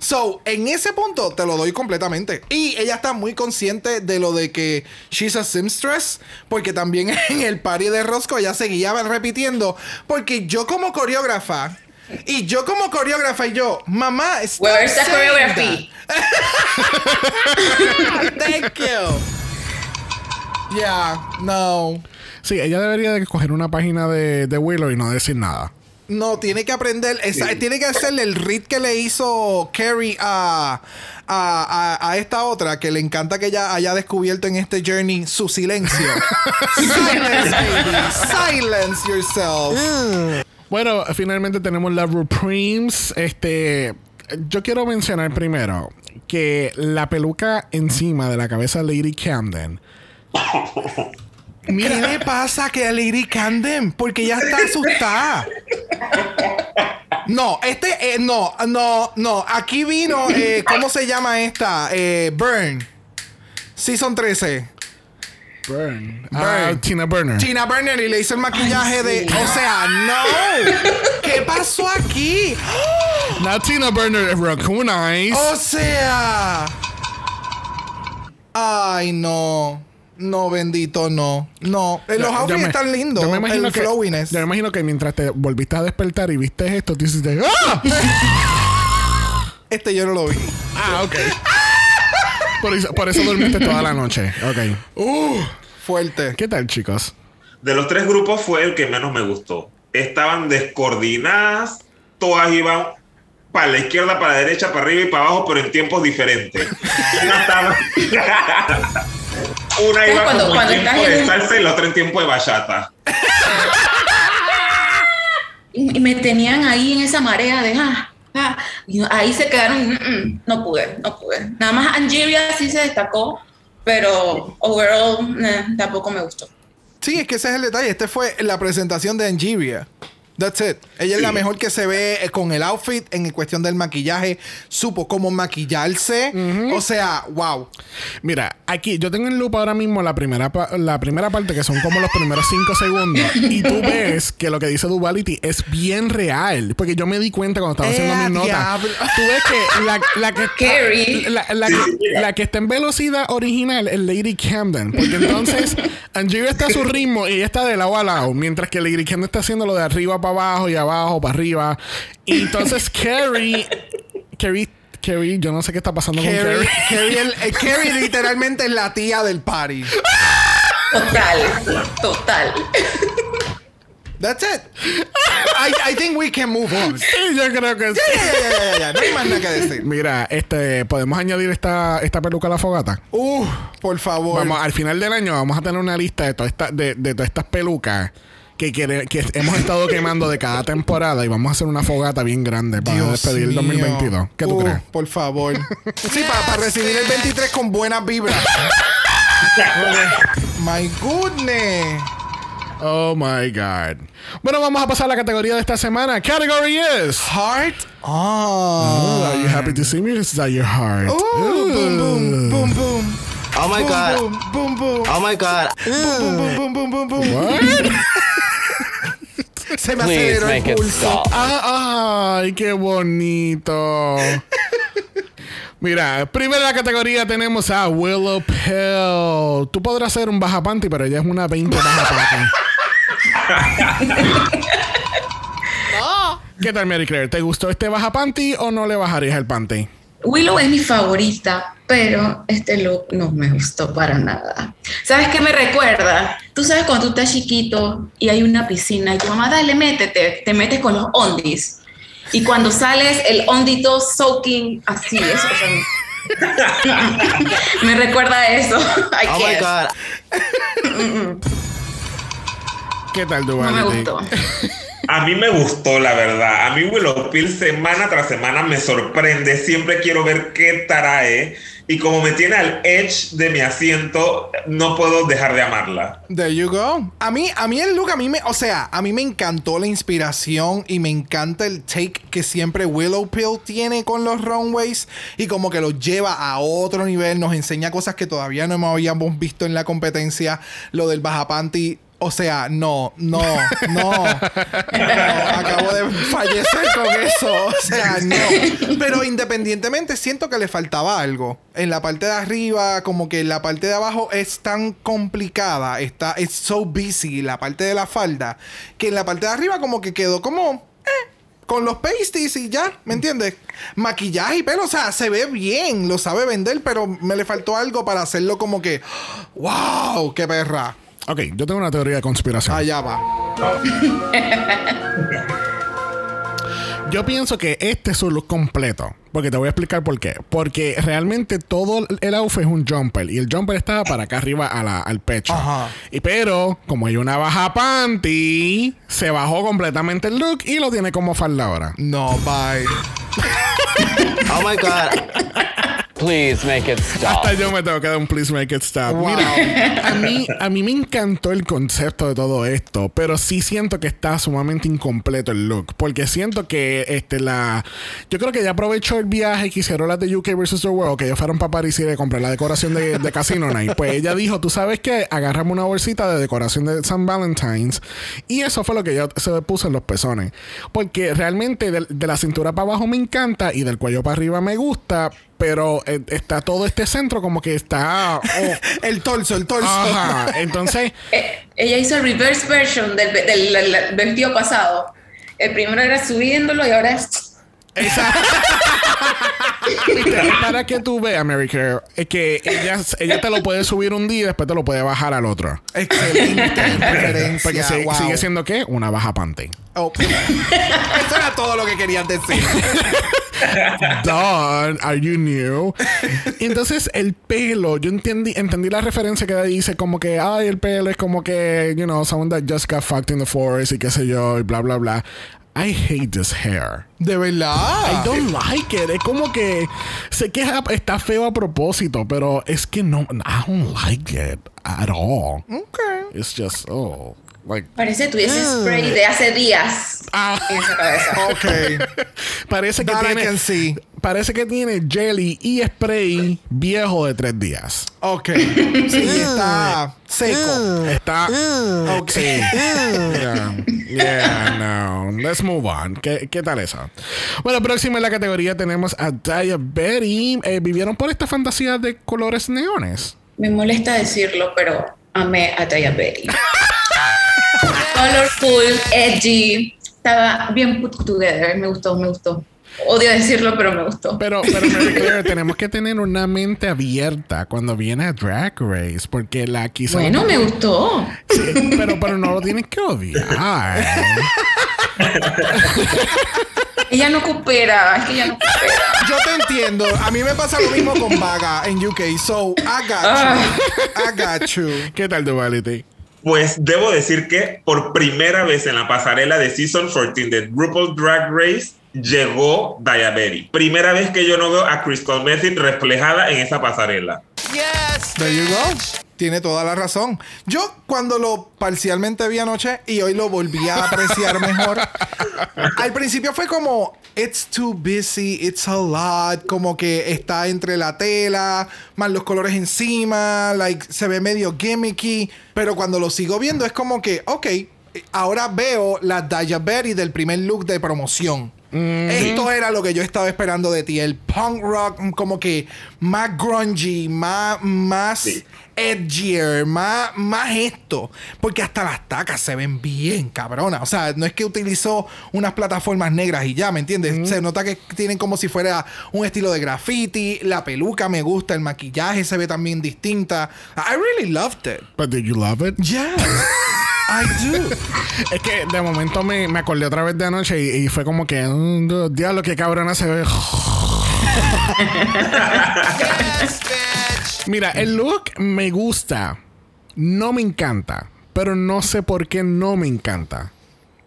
So, en ese punto te lo doy completamente. Y ella está muy consciente de lo de que she's a seamstress, porque también en el party de Roscoe ella seguía repitiendo, porque yo como coreógrafa y yo como coreógrafa y yo, mamá, Where's the choreography? Thank you. Yeah, no. Sí, ella debería de coger una página de, de Willow y no decir nada. No, tiene que aprender, esa- tiene que hacerle el read que le hizo Carrie a, a, a- a esta otra, que le encanta que ella haya descubierto en este journey su silencio. Silence, baby. Silence yourself. Bueno, finalmente tenemos la Ruprimes. Este. Yo quiero mencionar primero que la peluca encima de la cabeza de Lady Camden. ¿Qué le pasa que a Lady Camden? Porque ella está asustada. No, este, eh, no, no, no. Aquí vino, eh, ¿cómo se llama esta? Eh, Burn. Season 13. Burn. Ah, Burn. Tina Burner. Tina Burner y le hizo el maquillaje Ay, de. sí. O sea, no. ¿Qué pasó aquí? Now Tina Burner es Raccoon Eyes. O sea. Ay, no. No, bendito, no. No. Eh, Los outfits me- están lindos. Yo me imagino el que, flowiness. yo me imagino que mientras te volviste a despertar y viste esto, tú hiciste ¡Ah! Este yo no lo vi. ah, ok. Por eso, por eso dormiste toda la noche. Ok. Uh, fuerte. ¿Qué tal, chicos? De los tres grupos fue el que menos me gustó. Estaban descoordinadas, todas iban para la izquierda, para la derecha, para arriba y para abajo, pero en tiempos diferentes. Una iba cuando- como cuando en tiempo en de un- salsa y la otra en tiempo de bachata. Y me tenían ahí en esa marea de ah, ah, y ahí se quedaron, mm, mm, no pude, no pude. Nada más Angeria sí se destacó, pero overall eh, tampoco me gustó. Sí, es que ese es el detalle. Este fue la presentación de Angeria. That's it. Ella es la mejor que se ve eh, con el outfit en cuestión del maquillaje. Supo cómo maquillarse. O sea, wow. Mira, aquí yo tengo en loop ahora mismo la primera, pa- la primera parte, que son como los primeros cinco segundos. Y tú ves que lo que dice Duality es bien real. Porque yo me di cuenta cuando estaba haciendo ¡Eh, mis notas. Tú ves que la, la que está, Carrie. la, la que, la que está en velocidad original es Lady Camden. Porque entonces Angie está a su ritmo y ella está de lado a lado. Mientras que Lady Camden está haciendo lo de arriba para abajo y abajo para arriba. Y entonces Carrie. Carrie. Carrie, yo no sé qué está pasando con Carrie, Carrie. Carrie, el- eh, Carrie literalmente es la tía del party. Total, total. That's it. I, I think we can move on. Sí, yo creo que sí. Ya, ya, ya, ya, ya. No hay más nada que decir. Mira, este, podemos añadir esta, esta peluca a la fogata. Uh, por favor. Vamos, al final del año vamos a tener una lista de todas estas, de, de todas estas pelucas que, quiere- que hemos estado quemando de cada temporada y vamos a hacer una fogata bien grande para Dios despedir el mío. 2022. ¿Qué tú Uh, crees? Por favor. Sí, para, recibir el 23 con buenas vibras. My goodness. Oh my God. Bueno, vamos a pasar a la categoría de esta semana. Category is. Heart Oh, on. are you happy to see me? Is that your heart? Ooh, boom, boom, boom, boom. Oh my boom, god. Boom, boom, boom. Oh my god. Boom, boom, boom, boom, boom, boom. What? Se me Please aceleró el make it pulso. stop. Ah, ay, qué bonito. Mira, la categoría tenemos a Willow Pill. Tú podrás ser un baja panty, pero ella es una 20 baja panty. ¿Qué tal, Mary Claire? ¿Te gustó este baja panty o no le bajarías el panty? Willow es mi favorita, pero este look no me gustó para nada. ¿Sabes qué me recuerda? Tú sabes cuando tú estás chiquito y hay una piscina y tu mamá, dale, métete, te metes con los ondis. Y cuando sales, el hondito soaking, así, o sea, me recuerda a eso. I Oh my god. ¿Qué tal, No me gustó. A mí me gustó, la verdad. A mí Willow Pill semana tras semana me sorprende. Siempre quiero ver qué trae. Y como me tiene al edge de mi asiento, no puedo dejar de amarla. There you go. A mí, a mí el look, a mí me, o sea, a mí me encantó la inspiración y me encanta el take que siempre Willow Pill tiene con los runways y como que los lleva a otro nivel, nos enseña cosas que todavía no habíamos visto en la competencia, lo del baja panty. O sea, no, no, no, no, acabo de fallecer con eso. O sea, no. Pero independientemente, siento que le faltaba algo. En la parte de arriba, como que en la parte de abajo es tan complicada, está, es so busy la parte de la falda, que en la parte de arriba como que quedó como, eh, con los pasties y ya, ¿me entiendes? Maquillaje y pelo, o sea, se ve bien, lo sabe vender, pero me le faltó algo para hacerlo como que, wow, qué perra. Ok, yo tengo una teoría de conspiración. Allá va. Yo pienso que este es su look completo. Porque te voy a explicar por qué. Porque realmente todo el outfit es un jumper. Y el jumper estaba para acá arriba a la- al pecho. Ajá. Y pero, como hay una baja panty, se bajó completamente el look y lo tiene como falda ahora. No, bye. Oh my god. Please make it stop. Hasta yo me tengo que dar un please make it stop. Wow. Mira, a mí, a mí me encantó el concepto de todo esto, pero sí siento que está sumamente incompleto el look. Porque siento que este la. Yo creo que ella aprovechó el viaje que hicieron las de UK vs. The World, que ellos fueron para París y de comprar la decoración de, de Casino Night. Pues ella dijo: Tú sabes que agarramos una bolsita de decoración de San Valentine's. Y eso fue lo que ella se puso en los pezones. Porque realmente de, de la cintura para abajo me encanta y del cuello para arriba me gusta. Pero eh, está todo este centro como que está. oh, El torso, el torso. Ajá. Entonces, Eh, ella hizo el reverse version del, del- del- del vestido pasado. El primero era subiéndolo y ahora es. Para que tú veas, Mary Kay, es que ella, ella te lo puede subir un día y después te lo puede bajar al otro. Excelente referencia. Porque si- wow. sigue siendo ¿qué? Una baja panty. Oh. Eso era todo lo que querías decir. Dawn, are you new? Y entonces el pelo, yo entendí, entendí la referencia que dice como que, ay, el pelo es como que, you know, someone that just got fucked in the forest y qué sé yo, y bla, bla, bla. I hate this hair. De verdad. I don't like it. Es como que sé que es- está feo a propósito, pero es que no, I don't like it at all. Okay. It's just, oh, like, Parece que tuviese spray de hace días ah, en esa cabeza. Ok. parece que That I tiene, can see. parece que tiene jelly y spray viejo de tres días. Ok. Sí, está seco. Está, Ok. sí. Yeah, yeah, no. Let's move on. ¿Qué, qué tal eso? Bueno, próxima en la categoría tenemos a Daya Betty. Eh, ¿Vivieron por esta fantasía de colores neones? Me molesta decirlo, pero amé a Betty. Colorful, edgy. Estaba bien put together. Me gustó, me gustó. Odio decirlo, pero me gustó. Pero, pero Mary Claire, tenemos que tener una mente abierta cuando viene a Drag Race, porque la quizá Bueno, me gustó. Sí, pero, pero no lo tienes que odiar. Ella no coopera, es que ella no coopera. Yo te entiendo. A mí me pasa lo mismo con Vaga en UK. So, I got you. I got you. ¿Qué tal, Duality? Pues debo decir que por primera vez en la pasarela de Season 14 de RuPaul Drag Race llegó Diabetes. Primera vez que yo no veo a Crystal Method reflejada en esa pasarela. Yes. There you go. Tiene toda la razón. Yo cuando lo parcialmente vi anoche y hoy lo volví a apreciar mejor, al principio fue como, it's too busy, it's a lot, como que está entre la tela, más los colores encima, like, se ve medio gimmicky, pero cuando lo sigo viendo es como que, ok, ahora veo la Diabetes del primer look de promoción. Esto era lo que yo estaba esperando de ti. El punk rock, mm, como que más grungy, más, más Sí. edgier, más, más esto. Porque hasta las tacas se ven bien, cabrona. O sea, no es que utilizó unas plataformas negras y ya, ¿me entiendes? Se nota que tienen como si fuera un estilo de graffiti. La peluca me gusta, el maquillaje se ve también distinta. I really loved it. But did you love it? Yes. I do. Es que de momento me, me acordé otra vez de anoche y, y fue como que, mm, diablo, qué cabrona se ve. Yes, bitch. Mira, el look me gusta. No me encanta. Pero no sé por qué no me encanta.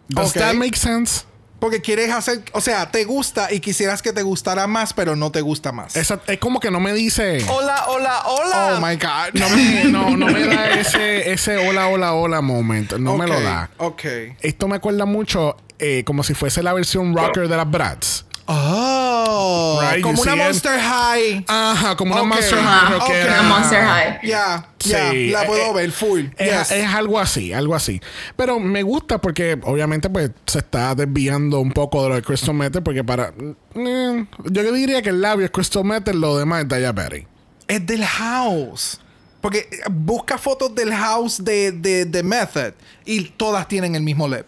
Does Ok. that make sense? Porque quieres hacer, o sea, te gusta y quisieras que te gustara más, pero no te gusta más. Esa- es como que no me dice. Hola, hola, hola. Oh my God. No me, no, no me da ese, ese hola, hola, hola moment. No me lo da. Ok. Esto me acuerda mucho eh, como si fuese la versión rocker de las Bratz. Oh, Right, como una? Monster High. Ajá, como una. Monster High rockera. Una Monster High. Ya, ya, Sí, la puedo eh, ver full. Es, Yes. es algo así, algo así. Pero me gusta porque obviamente pues se está desviando un poco de lo de Crystal Metal porque para... eh, yo diría que el labio es Crystal Metal, lo demás es Diabetes. Es del house. Porque eh, busca fotos del house de, de, de Method y todas tienen el mismo lip.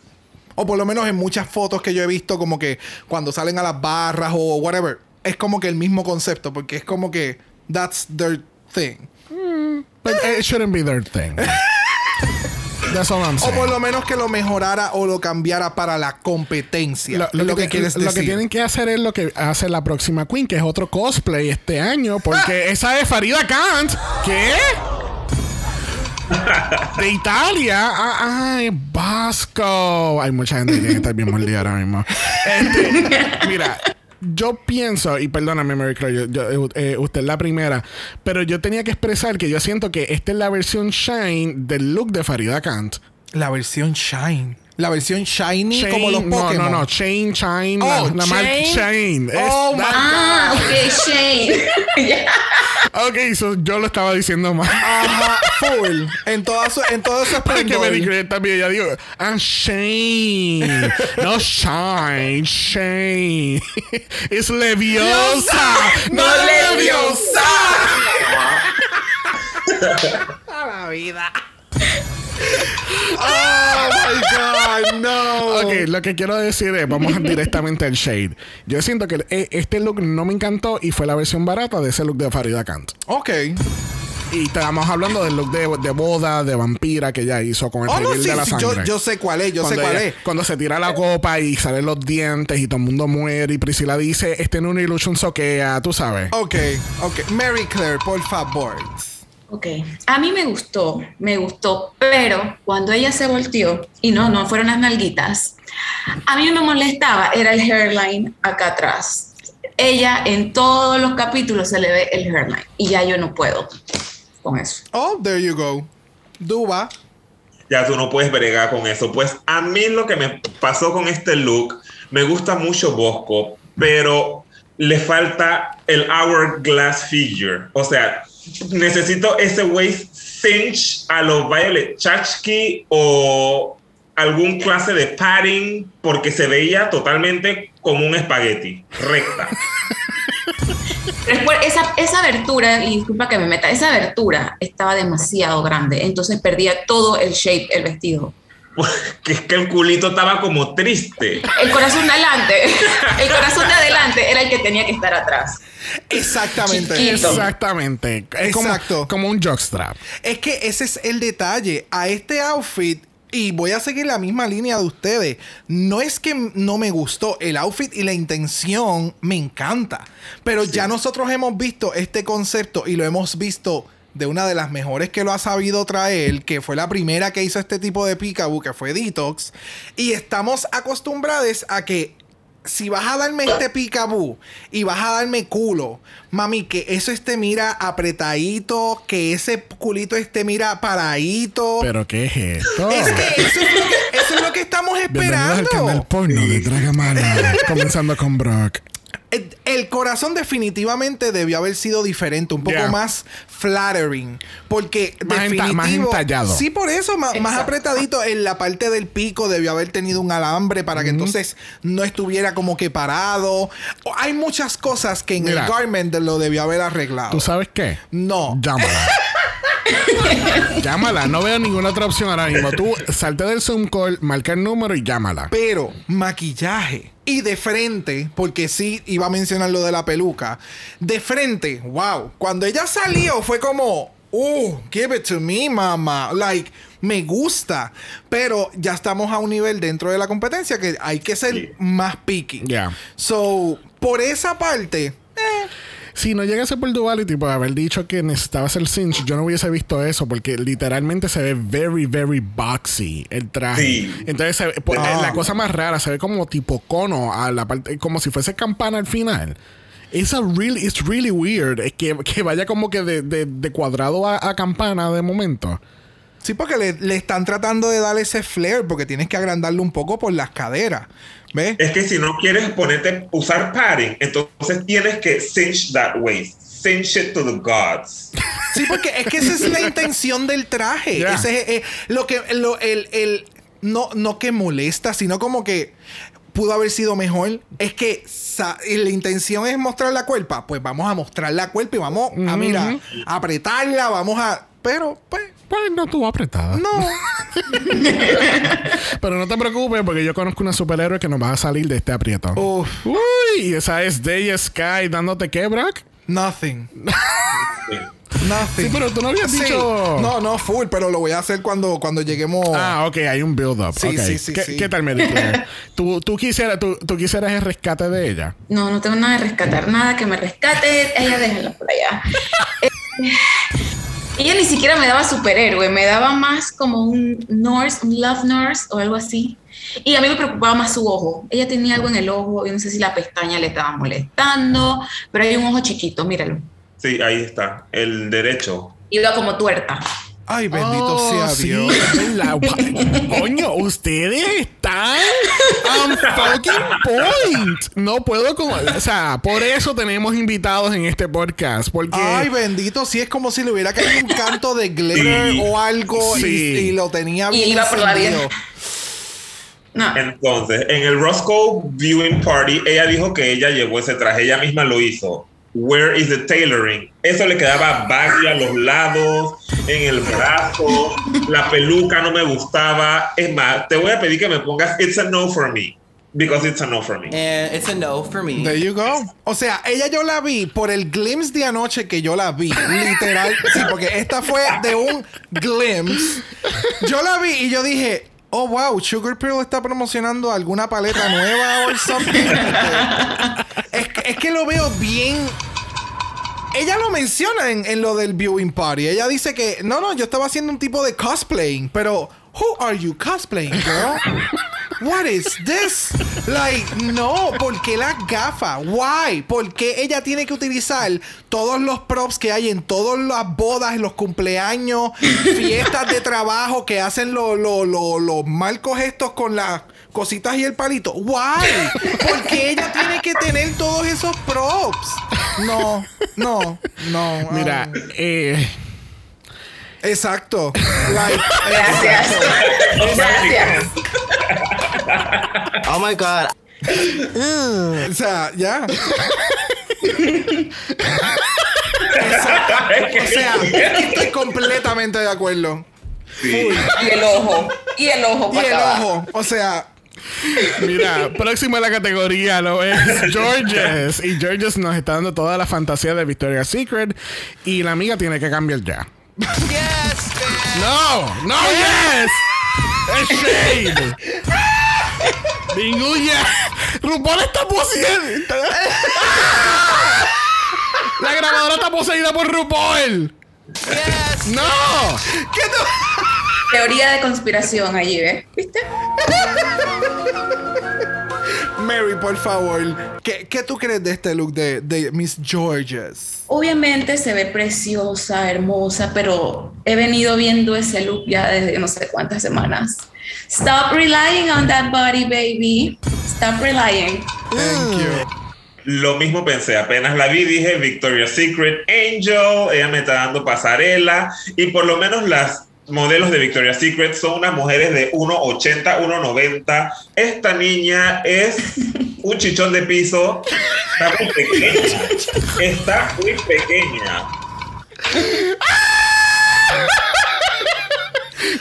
O por lo menos en muchas fotos que yo he visto, como que cuando salen a las barras o whatever, es como que el mismo concepto, porque es como que that's their thing. But it shouldn't be their thing. That's all I'm O saying. por lo menos que lo mejorara o lo cambiara para la competencia. Lo, que, quieres lo que tienen que hacer es lo que hace la próxima Queen, que es otro cosplay este año, porque esa es Farida Kant. ¿Qué? De Italia. Ah, Vasco. Hay mucha gente que tiene que estar bien mordida ahora mismo. Este, mira, yo pienso, y perdóname, Mary Claire, yo, eh, usted es la primera, pero yo tenía que expresar que yo siento que esta es la versión Shine del look de Farida Kant. La versión Shine. La versión Shiny Chain- como los no, Pokémon. no, no, Chain, Shine, Oh, la, la mar- Chain? Chain. Es- Oh, my Ah, ok, Shane. Ya. Ok, so yo lo estaba diciendo mal. Ajá, full. En todo su, en todo su que esplendor. Mary Claire también, ya digo, ah, Shane. no Shine, Shane. es leviosa. no leviosa. Oh my God, no. Ok, lo que quiero decir es, vamos directamente al shade. Yo siento que eh, este look no me encantó y fue la versión barata de ese look de Farida Kant. Ok. Y estamos hablando del look de, de boda, de vampira que ella hizo con el Oh, no, sí, de la sí, sangre. yo, yo sé cuál es, yo cuando sé cuál ella- es. Cuando se tira la copa y salen los dientes y todo el mundo muere y Priscila dice, este no es una ilusión soquea, tú sabes. Ok, ok. Mary Claire, por favor. Ok, a mí me gustó, me gustó, pero cuando ella se volteó, y no, no fueron las nalguitas, a mí me molestaba, era el hairline acá atrás. Ella en todos los capítulos se le ve el hairline y ya yo no puedo con eso. Oh, there you go. Duba. Ya tú no puedes bregar con eso. Pues a mí lo que me pasó con este look, me gusta mucho Bosco, pero le falta el hourglass figure. O sea, necesito ese waist cinch a los Violet Chachki o algún clase de padding porque se veía totalmente como un espagueti, recta. Esa, esa abertura, y disculpa que me meta, esa abertura estaba demasiado grande, entonces perdía todo el shape, el vestido. que es que el culito estaba como triste. El corazón de adelante, el corazón de adelante era el que tenía que estar atrás. Exactamente. Chiquito. Exactamente. Es Exacto. como un jockstrap. Es que ese es el detalle. A este outfit, y voy a seguir la misma línea de ustedes, no es que no me gustó. El outfit y la intención me encanta. Pero ya nosotros hemos visto este concepto y lo hemos visto de una de las mejores que lo ha sabido traer, que fue la primera que hizo este tipo de peekaboo, que fue Detox. Y estamos acostumbrados a que si vas a darme este peekaboo y vas a darme culo, mami, que eso esté mira apretadito, que ese culito esté mira paradito. ¿Pero qué es esto? es que eso es, lo que, eso es lo que estamos Bienvenidos al canal esperando. porno de Dragamala. comenzando con Brock. El, el corazón definitivamente debió haber sido diferente, un poco Yeah. más flattering, porque Más enta- definitivo, más entallado. Sí, por eso más, más apretadito en la parte del pico debió haber tenido un alambre para que entonces no estuviera como que parado. O- Hay muchas cosas que en Mira. el garment lo debió haber arreglado. ¿Tú sabes qué? No. Llámala. llámala. No veo ninguna otra opción ahora mismo. Tú salte del Zoom call, marca el número y llámala. Pero maquillaje. Y de frente, porque sí iba a mencionar lo de la peluca. De frente, wow. Cuando ella salió fue como, uh, give it to me, mama. Like, me gusta, pero ya estamos a un nivel dentro de la competencia que hay que ser más picky. Ya. So, por esa parte, Si no llegase por Duality, por haber dicho que necesitaba ser cinch, yo no hubiese visto eso porque literalmente se ve very, very boxy el traje. Sí. Entonces, se ve- pues, Ah. la cosa más rara, se ve como tipo cono a la parte, como si fuese campana al final. It's a really, it's really weird eh, que, que vaya como que de, de- de cuadrado a, a campana de momento. Sí, porque le, le están tratando de dar ese flair porque tienes que agrandarlo un poco por las caderas. ¿Ves? Es que si no quieres ponerte, usar padding, entonces tienes que cinch that waist. Cinch it to the gods. Sí, porque es que esa es la intención del traje. Ya. Ese es eh, lo que lo, el, el- no, no que molesta, sino como que pudo haber sido mejor. Es que la intención es mostrar la cuerpa. Pues vamos a mostrar la cuerpa y vamos a, mira, a apretarla, vamos a. Pero, pues, Pues no estuvo apretada. no. Pero no te preocupes porque yo conozco una superhéroe que nos va a salir de este aprieto. Uf, Uy, y esa es Day Sky dándote qué, Brock? nothing. Nothing. Sí, pero tú no habías Sí. dicho. No, no, full, pero lo voy a hacer cuando, cuando lleguemos. Ah, ok, hay un build-up. Sí, ok. sí, sí, ¿Qué, sí. ¿Qué tal, Mary Claire? ¿Tú, tú, quisieras, tú, tú quisieras el rescate de ella? No, no tengo nada de rescatar, nada que me rescate. Ella déjenla por allá. Eh, ella ni siquiera me daba superhéroe, me daba más como un nurse, un love nurse o algo así. Y a mí me preocupaba más su ojo. Ella tenía algo en el ojo, yo no sé si la pestaña le estaba molestando, pero hay un ojo chiquito, míralo. Sí, ahí está. El derecho. Iba como tuerta. Ay, bendito Oh, sea sí, Dios. la- Coño, ustedes están on fucking point. No puedo con, o sea, por eso tenemos invitados en este podcast, porque Ay, bendito, si es como si le hubiera caído un canto de glitter Sí. o algo y- Sí. y, lo tenía Y bien iba por la. No, Entonces, en el Roscoe Viewing Party, ella dijo que ella llevó ese traje, ella misma lo hizo. Where is the tailoring? Eso le quedaba baggy a los lados, en el brazo, la peluca no me gustaba. Es más, te voy a pedir que me pongas It's a no for me. Because it's a no for me. And it's a no for me. There you go. O sea, ella yo la vi por el glimpse de anoche que yo la vi. Literal. Sí, porque esta fue de un glimpse. Yo la vi y yo dije, oh wow, Sugar Pearl está promocionando alguna paleta nueva o something. es, que- es que lo veo bien. Ella lo menciona en, en lo del viewing party. Ella dice que no, no, yo estaba haciendo un tipo de cosplaying, pero who are you cosplaying, girl? What is this? Like, no, ¿por qué las gafas? Why? ¿Por qué ella tiene que utilizar todos los props que hay en todas las bodas, en los cumpleaños, fiestas de trabajo que hacen lo- lo- lo- los marcos estos con las cositas y el palito? Why? ¿Por qué ella tiene que tener todos esos props? No, no, no. mira, ah, eh, exacto. Like, gracias. gracias. Oh my god. o sea, ya. O sea, estoy completamente de acuerdo. Sí. Y el ojo. Y el ojo. Y el acabar. ojo, o sea, mira, próximo en la categoría lo es Georges. Y Georges nos está dando toda la fantasía de Victoria's Secret. Y la amiga tiene que cambiar ya. Yes. No, no, yes. Es shade. Ningún yes. RuPaul está poseída. La grabadora está poseída por RuPaul. Yes. No. ¿qué tú? Teoría de conspiración allí, ¿ves? ¿Viste? Mary, por favor, ¿qué, qué tú crees de este look de, de Miss Georges? Obviamente se ve preciosa, hermosa, pero he venido viendo ese look ya desde no sé cuántas semanas. Stop relying on that body, baby. Stop relying. Thank you. Lo mismo pensé, apenas la vi, dije Victoria's Secret Angel, ella me está dando pasarela y por lo menos las modelos de Victoria's Secret son unas mujeres de 1,80, 1,90. Esta niña es un chichón de piso, está muy pequeña, está muy pequeña.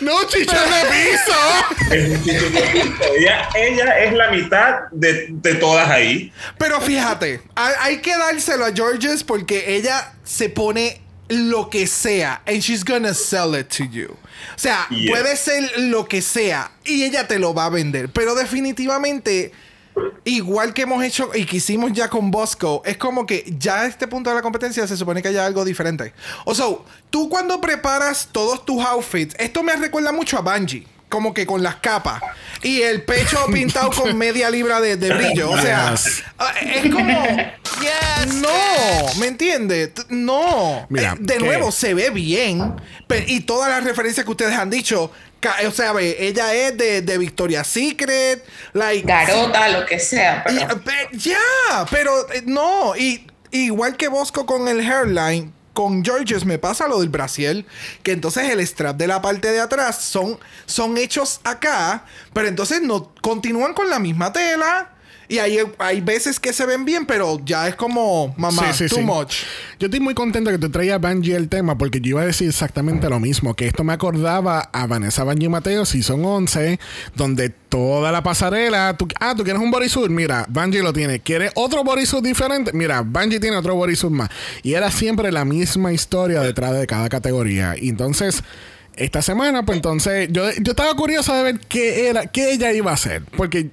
No, chichón de piso. Es un chichón de piso. Ella, ella es la mitad de, de todas ahí. Pero fíjate, hay, hay que dárselo a Georges porque ella se pone lo que sea and she's gonna sell it to you. O sea, Yeah. puede ser lo que sea y ella te lo va a vender, pero definitivamente igual que hemos hecho y que hicimos ya con Bosco, es como que ya a este punto de la competencia se supone que haya algo diferente. O sea, tú cuando preparas todos tus outfits, esto me recuerda mucho a Bungie. Como que con las capas y el pecho pintado con media libra de, de brillo. O sea, Yes. es como. Yes. No, ¿me entiendes? No. Mira, Eh, de ¿qué? nuevo, se ve bien. pe- y todas las referencias que ustedes han dicho. O sea, ve, ella es de, de Victoria's Secret. Like, Garota, lo que sea. Pero... pe- Ya, pero eh, no. Y igual que Bosco con el hairline, con Georges me pasa lo del Brasil, que entonces el strap de la parte de atrás son, son hechos acá, pero entonces no continúan con la misma tela. Y hay, hay veces que se ven bien, pero ya es como, mamá, Sí, sí, too sí. much. Yo estoy muy contento que te traiga Bungie el tema porque yo iba a decir exactamente lo mismo, que esto me acordaba a Vanessa Bungie Mateo Season 11, donde toda la pasarela, tú, ah, tú quieres un bodysuit, mira, Bungie lo tiene, ¿quieres otro bodysuit diferente? Mira, Bungie tiene otro bodysuit más. Y era siempre la misma historia detrás de cada categoría. Y entonces... Esta semana, pues entonces, yo, yo estaba curioso de ver qué era, qué ella iba a hacer. Porque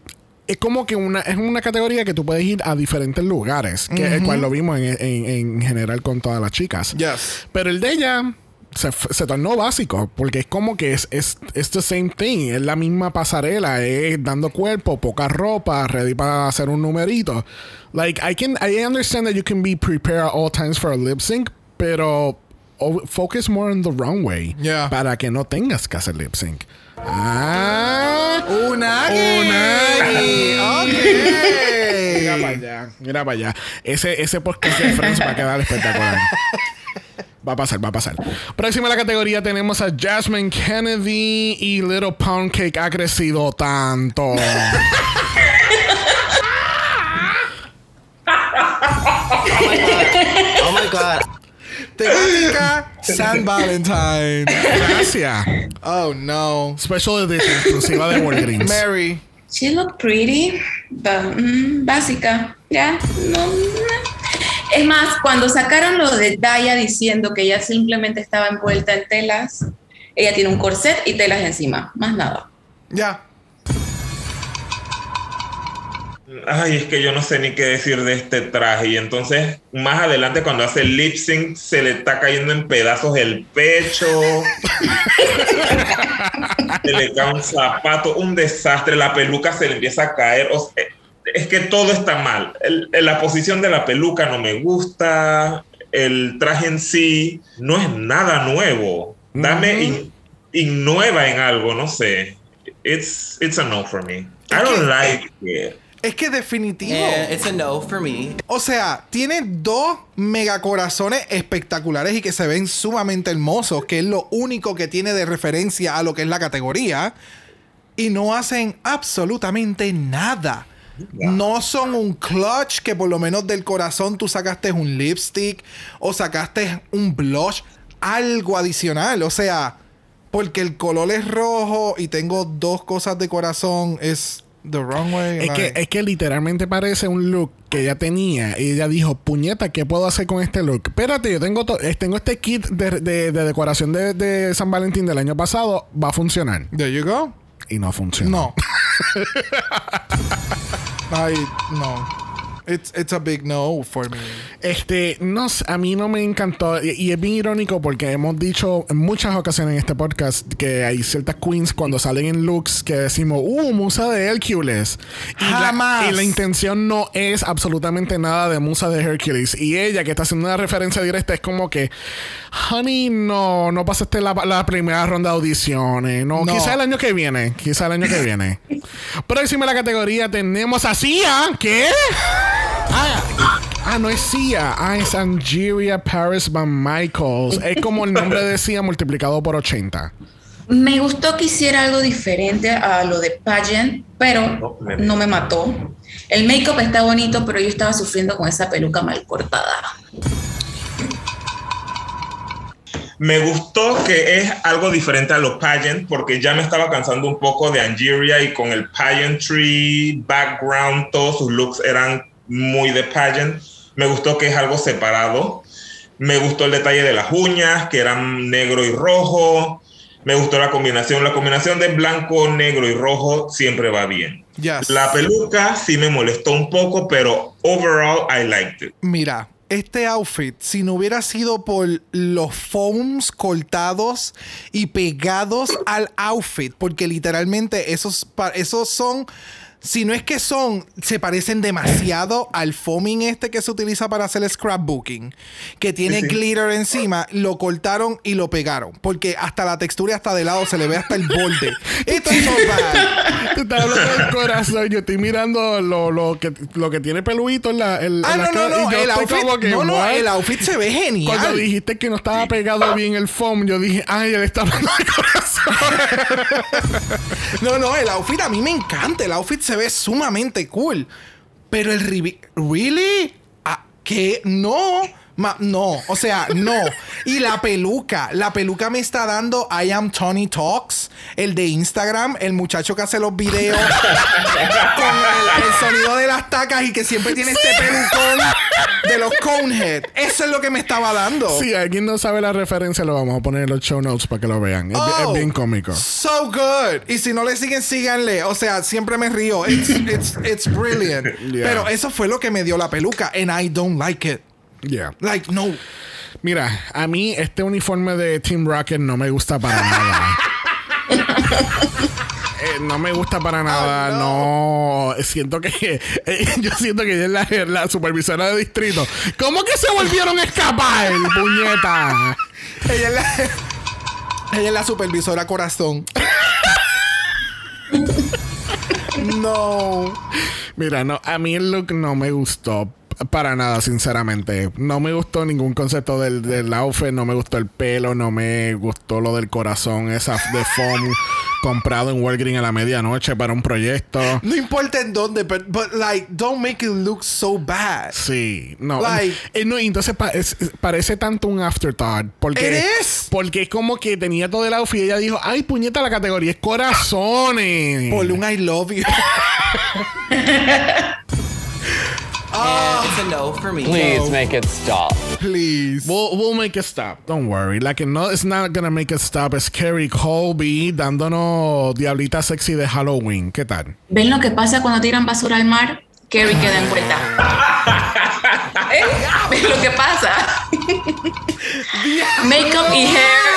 es como que una, es una categoría que tú puedes ir a diferentes lugares, que el cual lo vimos en, en- en general con todas las chicas. Yes. Pero el de ella se, se tornó básico, porque es como que es, es, es the same thing, es la misma pasarela, es dando cuerpo, poca ropa, ready para hacer un numerito. Like, I can, I understand that you can be prepared at all times for a lip sync, pero focus more on the runway Yeah. para que no tengas que hacer lip sync. Ah, Unagi. Unagi. Ok. Mira para allá, mira para allá. Ese, ese podcast de Friends va a quedar espectacular. Va a pasar, va a pasar. Próxima a la categoría tenemos a Jasmine Kennedy y Little Pound Cake ha crecido tanto. Oh my god. Temática San Valentine. Gracias. Oh no. Special edition exclusiva de Walgreens. Mary. She looked pretty, but, mm, básica, ya, no, no. Es más, cuando sacaron lo de Daya diciendo que ella simplemente estaba envuelta en telas, ella tiene un corset y telas encima, más nada. Ya. Ay, es que yo no sé ni qué decir de este traje. Y entonces, más adelante, cuando hace el lip sync, se le está cayendo en pedazos el pecho. se le cae un zapato, un desastre. La peluca se le empieza a caer. O sea, es que todo está mal. El- la posición de la peluca no me gusta. El traje en sí no es nada nuevo. Dame in- innueva en algo, no sé. It's, it's a no for me. I don't like it. Es que definitivo. Yeah, it's a no for me. O sea, tiene dos megacorazones espectaculares y que se ven sumamente hermosos, que es lo único que tiene de referencia a lo que es la categoría. Y no hacen absolutamente nada. No son un clutch que por lo menos del corazón tú sacaste un lipstick o sacaste un blush, algo adicional. O sea, porque el color es rojo y tengo dos cosas de corazón, es the wrong way. Es que, es que literalmente parece un look que ella tenía. Y ella dijo, puñeta, ¿qué puedo hacer con este look? Espérate, yo tengo, to- eh, tengo este kit de, de- de decoración de, de San Valentín del año pasado. Va a funcionar. There you go. Y no funciona. No. Ay, no. It's, it's a big no for me. Este, no a mí no me encantó. Y, y es bien irónico porque hemos dicho en muchas ocasiones en este podcast que hay ciertas queens cuando salen en looks que decimos, uh, musa de Hércules. Y la- Jamás. y la intención no es absolutamente nada de musa de Hércules. Y ella, que está haciendo una referencia directa, es como que, honey, no, no pasaste la, la primera ronda de audiciones. No, No. quizá el año que viene. Quizá el año que viene. Próxima la categoría tenemos a Sia. ¿Qué? Ah, ah, no es Sia. Ah, es Angeria Paris Van Michaels. Es como el nombre de Sia multiplicado por 80. Me gustó que hiciera algo diferente a lo de pageant, pero no me mató. El make-up está bonito, pero yo estaba sufriendo con esa peluca mal cortada. Me gustó que es algo diferente a los pageant porque ya me estaba cansando un poco de Angeria y con el pageantry background, todos sus looks eran muy de pageant. Me gustó que es algo separado. Me gustó el detalle de las uñas, que eran negro y rojo. Me gustó la combinación. La combinación de blanco, negro y rojo siempre va bien. Yes. La peluca sí me molestó un poco, pero overall I liked it. Mira, este outfit, si no hubiera sido por los foams cortados y pegados al outfit, porque literalmente esos, esos son, si no es que son, se parecen demasiado al foaming este que se utiliza para hacer scrapbooking, que tiene Sí, sí. glitter encima, lo cortaron y lo pegaron, porque hasta la textura hasta de lado se le ve hasta el borde. It's so bad. Tú estás hablando del corazón. Yo estoy mirando lo, lo que, lo que tiene peluito en la. en- Ah, en la no, no, no, el outfit, que, no, no, el outfit se ve genial. Cuando dijiste que no estaba pegado bien el foam, yo dije, ay, él está hablando de corazón. No, no, el outfit a mí me encanta. El outfit se ve sumamente cool. Pero el. ¿Really? Ah, ¿Qué? No. Ma- no, o sea, no. Y la peluca, la peluca me está dando I am Tony Talks, el de Instagram, el muchacho que hace los videos con el, el sonido de las tacas y que siempre tiene este pelucón de los conehead. Eso es lo que me estaba dando. Si alguien no sabe la referencia, lo vamos a poner en los show notes para que lo vean. Es, es Oh, bien cómico. So good. Y si no le siguen, síganle. O sea, siempre me río. It's, it's, it's brilliant. Yeah. Pero eso fue lo que me dio la peluca. And I don't like it. Yeah. Like, no. Mira, a mí este uniforme de Team Rocket no me gusta para nada. Eh, no me gusta para nada, no. Siento que. eh, yo siento que ella es la, la supervisora de distrito. ¿Cómo que se volvieron a escapar, puñeta? Ella es la, ella es la supervisora corazón. no. Mira, no, a mí el look no me gustó para nada, sinceramente. No me gustó ningún concepto del, del outfit, no me gustó el pelo, no me gustó lo del corazón, esa de foam comprado en Walgreens a la medianoche para un proyecto. No importa en dónde, but, but like, don't make it look so bad. Sí, no. Like- Eh, no, entonces pa- es- parece tanto un afterthought. Porque, It is. porque es como que tenía todo el outfit y ella dijo, ay, puñeta, la categoría es corazones. Por un I love you. And it's a no for me. Please make it stop. Please. We'll, we'll make it stop. Don't worry. Que no is not gonna make it stop es Carrie Colby dándonos diablita sexy de Halloween. ¿Qué tal? ¿Ven lo que pasa cuando tiran basura al mar? Carrie queda envuelta. ¿Eh? ¿Ven lo que pasa? Makeup y hair.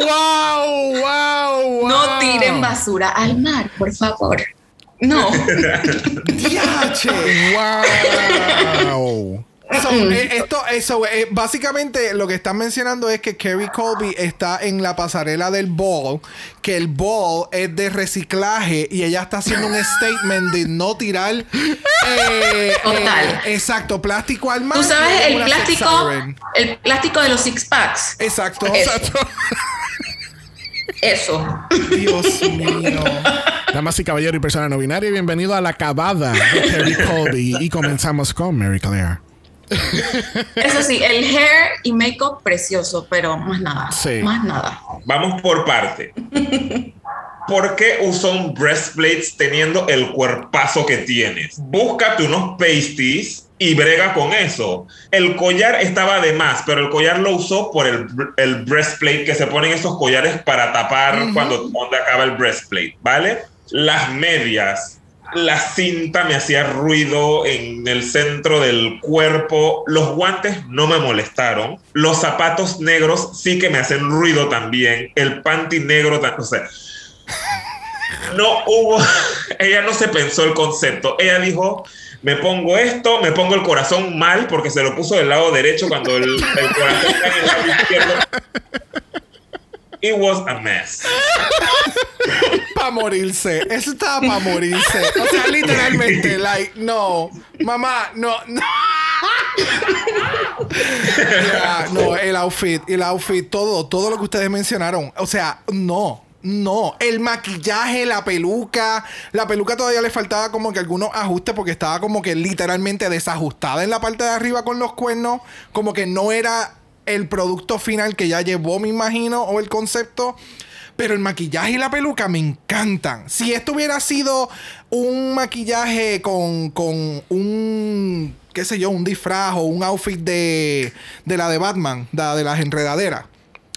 wow, wow, wow. No tiren basura al mar, por favor. No. Diache. Wow. So, eh, esto, eso, eh, básicamente lo que están mencionando es que Kerry Colby está en la pasarela del ball, que el ball es de reciclaje y ella está haciendo un statement de no tirar. eh, Total. eh, exacto, plástico al mar. Tú sabes el plástico, el plástico de los six packs. Exacto. Exacto. Eso. Dios mío. Damas y caballeros y personas no binarias, bienvenido a la acabada de Carrie Colby. Y comenzamos con Mary Claire. Eso sí, el hair y makeup precioso, pero más nada. Sí. Más nada. Vamos por parte. ¿Por qué usó un breastplates teniendo el cuerpazo que tienes? Búscate unos pasties y brega con eso. El collar estaba de más, pero el collar lo usó por el, el breastplate que se ponen esos collares para tapar cuando, cuando acaba el breastplate, ¿vale? Las medias. La cinta me hacía ruido en el centro del cuerpo. Los guantes no me molestaron. Los zapatos negros sí que me hacen ruido también. El panty negro también. O sea, no hubo, ella no se pensó el concepto. Ella dijo, me pongo esto, me pongo el corazón mal porque se lo puso del lado derecho cuando el, el corazón está en el lado izquierdo. It was a mess. Para morirse. Eso estaba para morirse. O sea, literalmente, like, no. Mamá, no, no. Ya, no, el outfit, el outfit, todo, todo lo que ustedes mencionaron. O sea, no. No, el maquillaje, la peluca, la peluca todavía le faltaba como que algunos ajustes porque estaba como que literalmente desajustada en la parte de arriba con los cuernos, como que no era el producto final que ya llevó, me imagino, o el concepto. Pero el maquillaje y la peluca me encantan. Si esto hubiera sido un maquillaje con, con un qué sé yo, un disfraz o un outfit de, de la de Batman, de, de las enredaderas.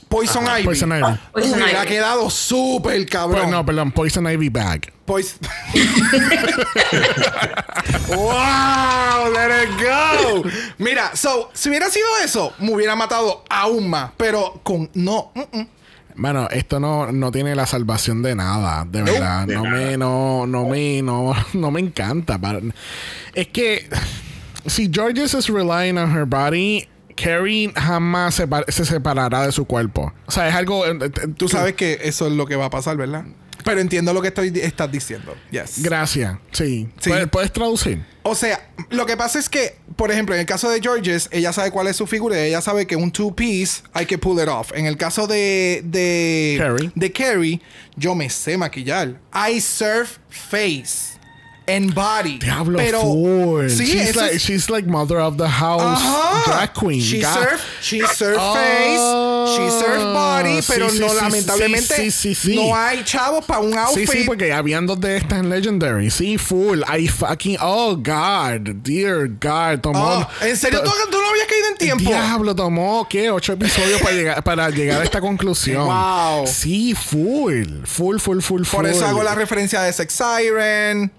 Poison Ivy. Poison Ivy. Poison Hubiera Ivy. quedado súper cabrón. Pues no, perdón, Poison Ivy Bag. Pois- ¡Wow! ¡Let it go! Mira, so, si hubiera sido eso, me hubiera matado aún más. Pero con. No. mm, mm. Bueno, esto no, no tiene la salvación de nada, de verdad. de no nada. me, no, no me, no, no me encanta. Es que si Georges is relying on her body, Carrie jamás se, se separará de su cuerpo. O sea, es algo. eh, eh, Tú sabes que eso es lo que va a pasar, ¿verdad? Pero entiendo lo que estoy, estás diciendo. Yes. Gracias. Sí. Sí. ¿Puedes, puedes traducir? O sea, lo que pasa es que, por ejemplo, en el caso de Georges, ella sabe cuál es su figura y ella sabe que un two-piece hay que pull it off. En el caso de. de Carrie. De Carrie, yo me sé maquillar. I surf face and body. Diablo, pero, full. Sí, she's, like, es- she's like mother of the house Ajá. drag queen. She surf, she surf Oh, face, she surf body, sí, pero sí, no, sí, lamentablemente, sí, sí, sí, sí. no hay chavos para un Sí, outfit. sí, porque habían dos de estas en Legendary. Sí, full. I fucking. Oh, God. Dear God. Tomó. Oh, ¿En serio tú, tú no habías caído en tiempo? Diablo, tomó, ¿qué? Ocho episodios para llegar, para llegar a esta conclusión. Wow. Sí, full. Full, full, full, full. Por eso hago la referencia de Sex Siren.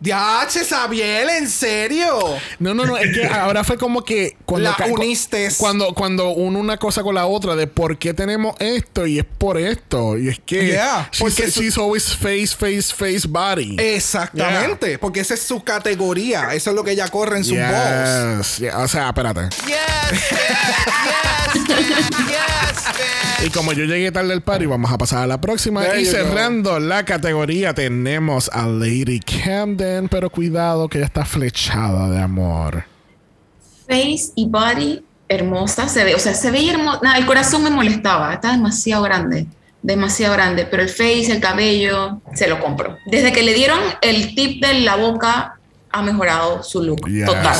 Diache, Sabiel, ¿en serio? No, no, no, es que ahora fue como que cuando La uniste. Cuando, cuando uno una cosa con la otra de por qué tenemos esto y es por esto. Y es que Yeah, she's, porque she's always face, face, face body. Exactamente, porque esa es su categoría. Eso es lo que ella corre en su voz. Yes, yeah, O sea, espérate. Yes, bitch. Yes, bitch. Yes, bitch. Y como yo llegué tarde al party, vamos a pasar a la próxima. There y go. cerrando la categoría, tenemos a Lady Camden, pero cuidado que ella está flechada de amor. Face y body hermosa se ve, o sea, se veía hermosa. Nada, el corazón me molestaba, está demasiado grande, demasiado grande, pero el face, el cabello, se lo compro. Desde que le dieron el tip de la boca, ha mejorado su look Yes. total.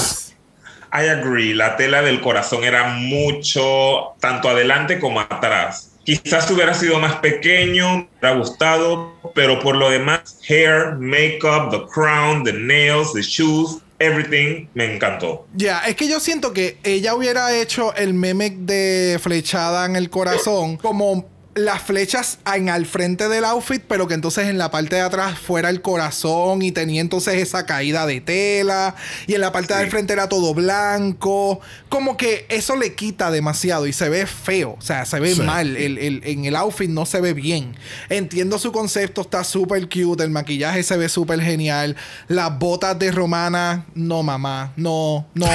I agree. La tela del corazón era mucho, tanto adelante como atrás. Quizás hubiera sido más pequeño, me hubiera gustado, pero por lo demás, hair, makeup, the crown, the nails, the shoes, everything, me encantó. Ya, es que yo siento que ella hubiera hecho el meme de flechada en el corazón como las flechas en al frente del outfit, pero que entonces en la parte de atrás fuera el corazón y tenía entonces esa caída de tela y en la parte del Sí. frente era todo blanco. Como que eso le quita demasiado y se ve feo, o sea, se ve Sí. mal. El, el- en el outfit no se ve bien. Entiendo su concepto, está súper cute, el maquillaje se ve súper genial. Las botas de Romana, no mamá, no, no,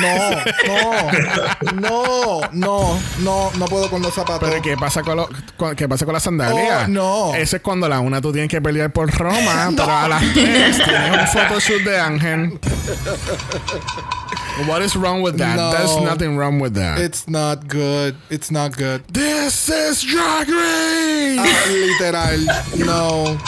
no, no, no, no, no, no puedo con los zapatos. Pero ¿qué pasa con, lo- qué pasa con la sandalia? Oh, no. Eso es cuando a la una tú tienes que pelear por Roma, pero a las tres tienes un photoshoot de Ángel. What is wrong with that? No. There's nothing wrong with that. It's not good. It's not good. This is Drag Race. Ah, literal. No.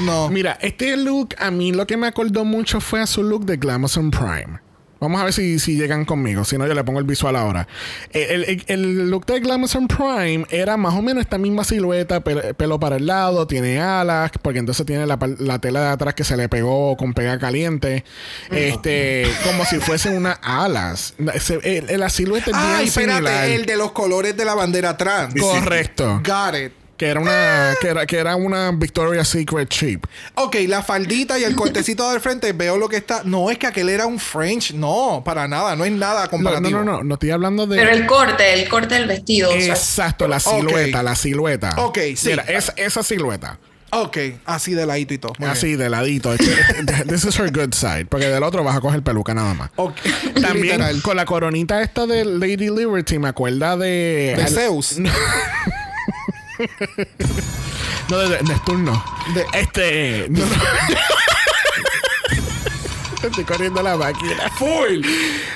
No. Mira, este look a mí lo que me acordó mucho fue a su look de Glamazon Prime. Vamos a ver si, si llegan conmigo. Si no, yo le pongo el visual ahora. El, el- el look de Glamazon Prime era más o menos esta misma silueta, pel- pelo para el lado, tiene alas, porque entonces tiene la, tela de atrás que se le pegó con pega caliente. Este, como si fuesen unas alas. Se- el- la silueta es bien Ay, espérate, similar. el de los colores de la bandera trans. Correcto. Got it. Que era una, que era, que era una Victoria's Secret cheap. Ok, la faldita y el cortecito del frente, veo lo que está. No, es que aquel era un French. No, para nada, no es nada No, comparativo. no, no, no, no estoy hablando de. Pero el corte, el corte del vestido, o sea, Exacto, la silueta, la silueta. Ok, sí. Mira, esa, esa silueta. Ok, así de ladito y todo. Muy así bien. de ladito. This is her good side. Porque del otro vas a coger peluca nada más. Ok, También literal. con la coronita esta de Lady Liberty me acuerda de. De al- Zeus. No, de, de Neptuno. De- Este. No, no. Estoy corriendo la máquina. Full.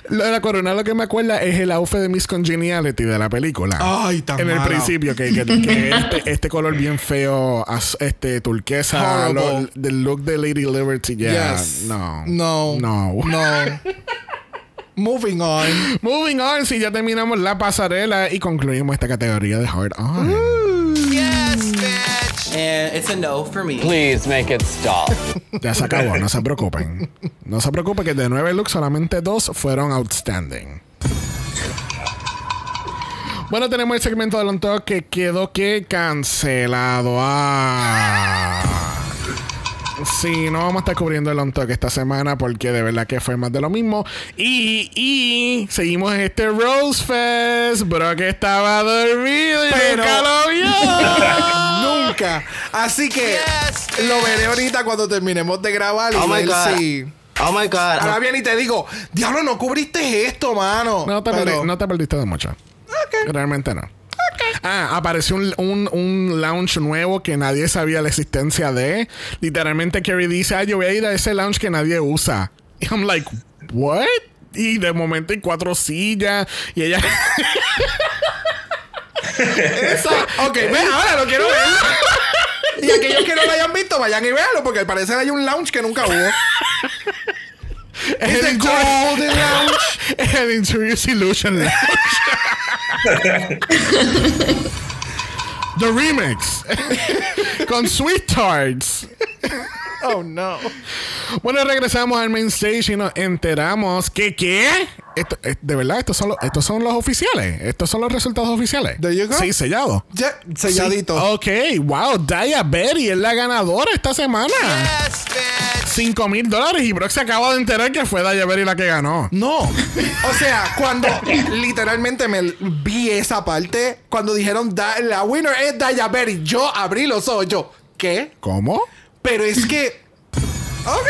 Lo de la corona lo que me acuerda es el outfit de Miss Congeniality de la película. Ay, tan En el principio, que, que- que este, este color bien feo, este turquesa, lo- del look de Lady Liberty. Yes. No. No. No. No. Moving on. Moving on, si ya terminamos la pasarela y concluimos esta categoría de Hard On. Bitch. And it's a no for me. Please make it stop. Ya se acabó, no se preocupen. No se preocupen que de nueve looks solamente dos fueron outstanding. Bueno, tenemos el segmento del on Talk que quedó que cancelado. Ah. Sí, no vamos a estar cubriendo el on Talk esta semana porque de verdad que fue más de lo mismo. Y, y seguimos en este Rose Fest. Bro, que estaba dormido y Pero- nunca lo vio. Nunca. Así que lo veré ahorita cuando terminemos de grabar y Oh my ver God. si. Oh my God. Ahora viene y te digo, diablo, no cubriste esto, mano. No te, Pero- perdi- no te perdiste de mucho. Realmente no. Ah, apareció un, un, un lounge nuevo que nadie sabía la existencia de. Literalmente Kerry dice, ah, yo voy a ir a ese lounge que nadie usa. Y I'm like, what? Y de momento hay cuatro sillas y ella... Esa. Ok, ven, ahora lo quiero ver. Y aquellos que no lo hayan visto, vayan y véanlo, porque al parecer hay un lounge que nunca hubo. es the Golden Lounge. El Interiors Illusion Lounge. The Remix. Con Sweet Tarts. Oh, no. Bueno, regresamos al main stage y nos enteramos que ¿qué? Esto- eh, de verdad, estos son, los, estos son los oficiales. Estos son los resultados oficiales. There you go. Sí, sellado. Ya, selladito. Sí. Ok, wow. Daya Berry es la ganadora esta semana. Yes, bitch. 5 mil dólares. Y Brock se acaba de enterar que fue Daya Berry la que ganó. No. O sea, cuando literalmente me vi esa parte, cuando dijeron "Da- la winner es Daya Berry, yo abrí los ojos. Yo, ¿qué? ¿Cómo? Pero es que. Ok.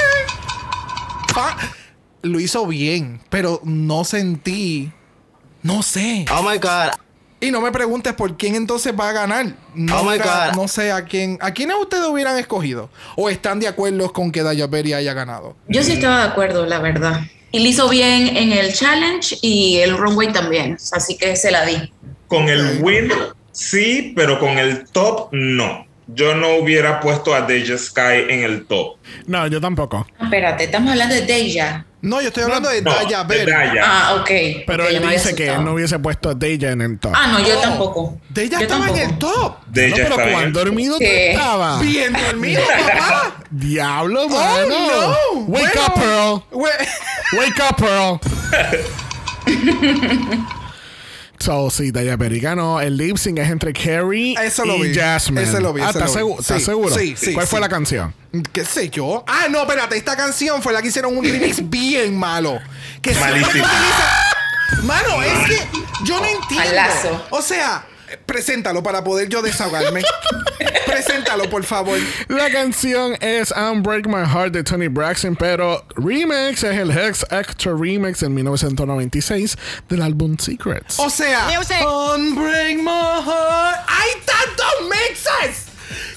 Lo hizo bien, pero no sentí. No sé. Oh my God. Y no me preguntes por quién entonces va a ganar. Oh my God. No sé a quién. ¿A quiénes ustedes hubieran escogido? ¿O están de acuerdo con que Daya Berry haya ganado? Yo sí estaba de acuerdo, la verdad. Y lo hizo bien en el challenge y el runway también. Así que se la di. Con el win, sí, pero con el top, no. Yo no hubiera puesto a Deja Sky en el top. No, yo tampoco. Espérate, estamos hablando de Deja. No, yo estoy hablando de No, Daya de. Daya. Ah, ok. Pero él dice que él no hubiese puesto a Deja en el top. Ah, no, yo Oh, tampoco. Daya Yo estaba en el top. Deja no, pero estaba en cuán el top. dormido tú estabas. Bien dormido, papá. Diablo, Oh, mano. no. Wake Bueno, up, Pearl. Wake up, Pearl. so, sí, Daya Berry ganó. El lip sync es entre Carrie Eso lo y vi. Jasmine. Eso lo vi, Ah, eso ¿estás lo vi. segu- ¿estás Sí, seguro? sí, sí, ¿Cuál fue sí. la canción? ¿Qué sé yo? Ah, no, espérate. Esta canción fue la que hicieron un remix bien malo. Que siempre Malísimo. utiliza- Mano, es que yo no entiendo. Malazo. O sea, preséntalo para poder yo desahogarme. preséntalo, por favor. La canción es Unbreak My Heart de Tony Braxton, pero remix es el Hex Extra Remix en 1996 del álbum Secrets. O sea, Unbreak My Heart. ¡Hay tantos mixes!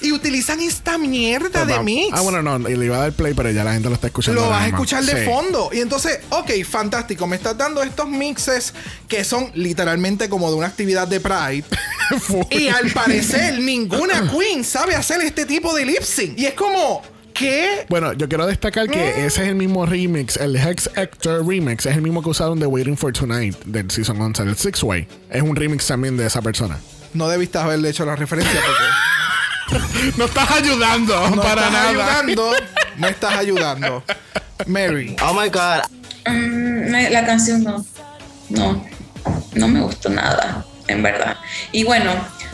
Y utilizan esta mierda de mix. Ah, bueno, no, y le iba a dar play, pero ya la gente lo está escuchando. Lo vas a escuchar de Sí. fondo. Y entonces, ok, fantástico. Me estás dando estos mixes que son literalmente como de una actividad de Pride. y al parecer, ninguna queen sabe hacer este tipo de lip sync. Y es como, ¿qué? Bueno, yo quiero destacar que ese es el mismo remix, el Hex Hector remix, es el mismo que usaron de Waiting for Tonight del Season 11, el Six Way. Es un remix también de esa persona. No debiste haberle hecho la referencia porque No estás ayudando no para estás nada. ayudando. No estás ayudando. Mary. Oh my God. Me- la canción no. No. No me gustó nada, en verdad. Y bueno,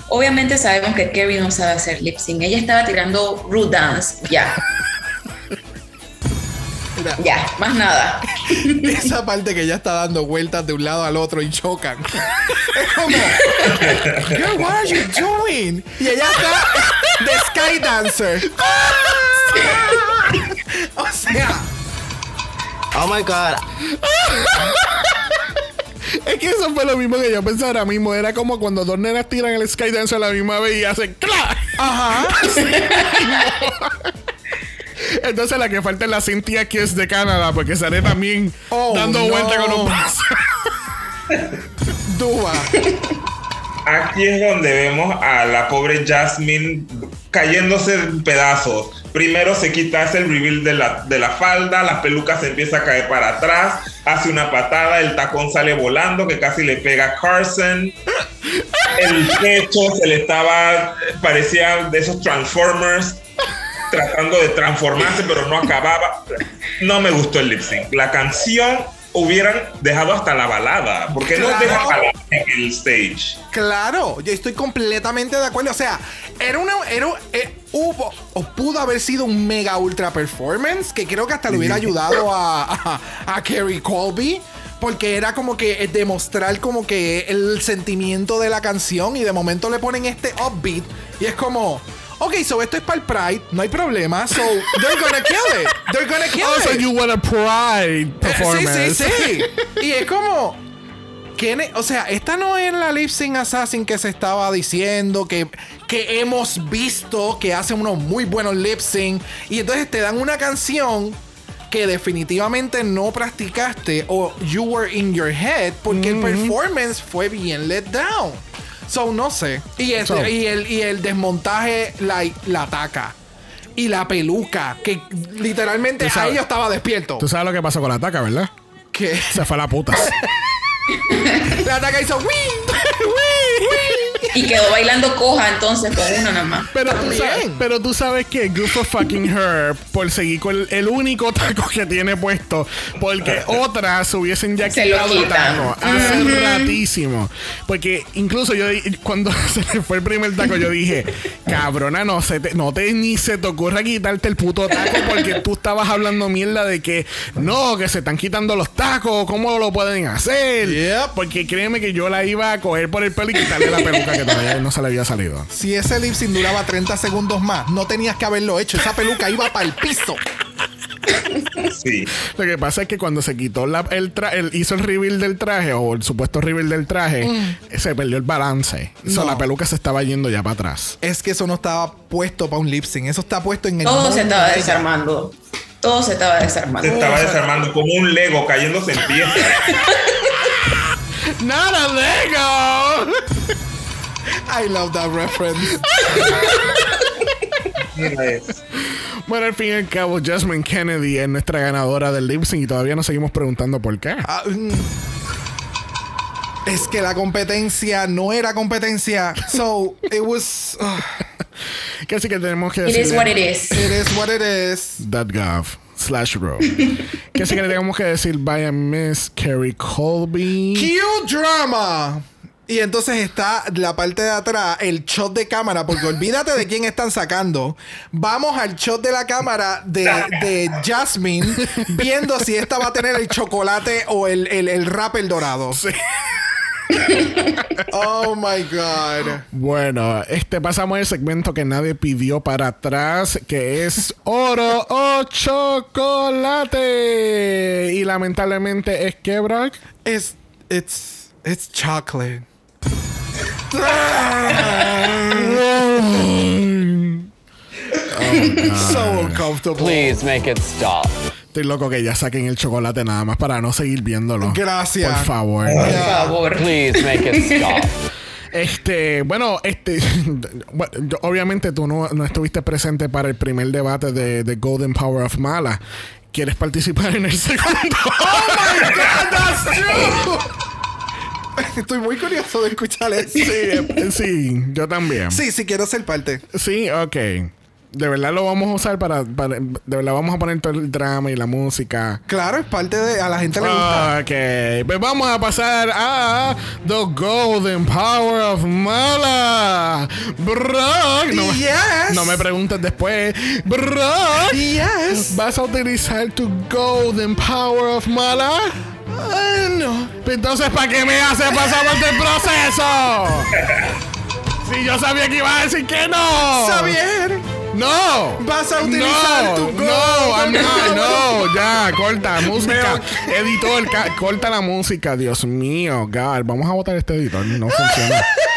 obviamente sabemos que Kerry no sabe hacer lip sync. Ella estaba tirando rude dance. Ya. Mira, Ya, más nada. esa parte que ella está dando vueltas de un lado al otro y chocan. es como, girl, what are you doing? Y ella está de Sky Dancer. o sea, Oh my God. Es que eso fue lo mismo que yo pensaba ahora mismo. Era como cuando dos nenas tiran el Skydance a la misma vez y hacen ¡clac! ajá. Entonces la que falta es la Cynthia Kiss de Canadá, porque sale también Oh, dando no. vuelta con un brazo. Dúa. Aquí es donde vemos a la pobre Jasmine cayéndose en pedazos. Primero se quita, hace el reveal de la, de la falda, la peluca se empieza a caer para atrás, hace una patada, el tacón sale volando, que casi le pega a Carson. El pecho se le estaba, parecía de esos Transformers, tratando de transformarse, pero no acababa. No me gustó el lip sync. La canción hubieran dejado hasta la balada, porque no Claro. deja balada en el stage. Claro, yo estoy completamente de acuerdo. O sea, era una. Era, eh, hubo o pudo haber sido un mega ultra performance que creo que hasta le hubiera ayudado a, a, a Kerry Colby. Porque era como que demostrar como que el sentimiento de la canción y de momento le ponen este upbeat y es como, ok, so esto es para el Pride, no hay problema, so they're gonna kill it, they're gonna kill Also, it. you want a pride performance. Sí, sí, sí. y es como. o sea, esta no es la lip sync assassin que se estaba diciendo, que, que hemos visto que hace unos muy buenos lip sync. Y entonces te dan una canción que definitivamente no practicaste o you were in your head porque el performance fue bien let down. So, no sé. Y, este- So- y, el, y el desmontaje la, la ataca. Y la peluca, que literalmente sabes- ahí yo estaba despierto. Tú sabes lo que pasó con la taca, ¿verdad? Que Se fue a la puta. la ataca hizo ¡Wii! Y quedó bailando coja entonces con uno nada más. Pero tú, sabes, pero tú sabes que Good for fucking her por seguir con el, el único taco que tiene puesto, porque otras hubiesen ya Se lo quitado taco hace ratísimo. Porque incluso yo cuando se le fue el primer taco, yo dije, cabrona, no se te, no te ni se te ocurra quitarte el puto taco porque tú estabas hablando mierda de que no, que se están quitando los tacos, ¿cómo lo pueden hacer? Yep. Porque créeme que yo la iba a coger por el pelo y quitarle la peluca que todavía no se le había salido. Si ese lip sync duraba 30 segundos más, no tenías que haberlo hecho. Esa peluca iba para el piso. Sí. Lo que pasa es que cuando se quitó la- el traje, hizo el reveal del traje o el supuesto reveal del traje, se perdió el balance. O sea, No. la peluca se estaba yendo ya para atrás. Es que eso no estaba puesto para un lip sync. Eso está puesto en el. Todo mundo se estaba de desarmando. Todo se estaba Se desarmando. estaba desarmando como un Lego cayéndose en piezas. ¡Not a Lego! I love that reference. Mira eso. bueno, al fin y al cabo, Jasmine Kennedy es nuestra ganadora del lip sync y todavía nos seguimos preguntando por qué. Ah, mm. es que la competencia no era competencia. So, it was. uh, Que así que tenemos que It decir. is what it is. it is what it is. .gov slash row. que así que le tenemos que decir vaya Miss Carrie Colby. Cue drama. Y entonces está la parte de atrás, el shot de cámara, porque olvídate de quién están sacando. Vamos al shot de la cámara de, de Jasmine, viendo si esta va a tener el chocolate o el, el, el rapper dorado. oh my God. Bueno, este pasamos el segmento que nadie pidió para atrás, que es oro o chocolate. Y lamentablemente es que, Brock. It's, it's, it's chocolate. So uncomfortable. Please make it stop. Estoy loco que ya saquen el chocolate nada más para no seguir viéndolo. Gracias. Por favor. Por favor. Please make it stop. Este, bueno, este, bueno, obviamente tú no, no estuviste presente para el primer debate de, de Golden Power of Mala. ¿Quieres participar en el segundo? Estoy muy curioso de escuchar eso. sí, eh, sí, yo también. Sí, sí, quiero ser parte. Sí, ok. De verdad lo vamos a usar para, para- De verdad vamos a poner todo el drama y la música. Claro, es parte de. A la gente le gusta. Ok, pues vamos a pasar a The Golden Power of Mala. Brock. No, Yes. no me preguntes después. Brock. Yes. ¿Vas a utilizar tu Golden Power of Mala? Ah, no. Entonces, ¿para qué me haces pasar por este proceso? Si yo sabía que iba a decir que no. Xavier, No. vas a utilizar no, tu No, I'm not, Power. no, ya, corta, música. Editor, corta la música, Dios mío, God, vamos a votar este editor, no funciona.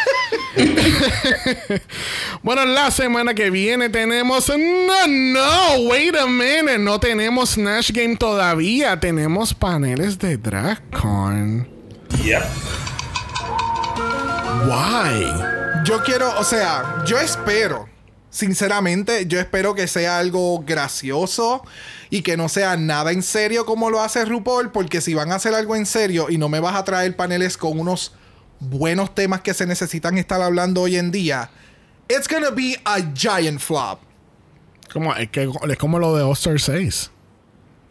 bueno, la semana que viene tenemos. No, no, wait a minute. No tenemos Snatch Game todavía. Tenemos paneles de DragCon. Yep. Why? Yo quiero, o sea, yo espero, Sinceramente, yo espero que sea algo gracioso y que no sea nada en serio como lo hace RuPaul, porque si van a hacer algo en serio y no me vas a traer paneles con unos buenos temas que se necesitan estar hablando hoy en día, it's gonna be a giant flop. Como, es, que, es como lo de Oster 6.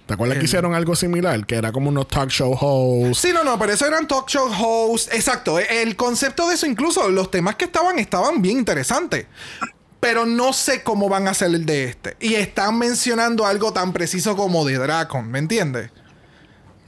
¿Te acuerdas que hicieron algo similar? Que era como unos talk show hosts. Sí, no, no, pero eso eran talk show hosts. Exacto. e- El concepto de eso, incluso los temas que estaban, estaban bien interesantes. Pero no sé cómo van a ser el de este. Y están mencionando algo tan preciso como de Dracon, ¿me entiendes?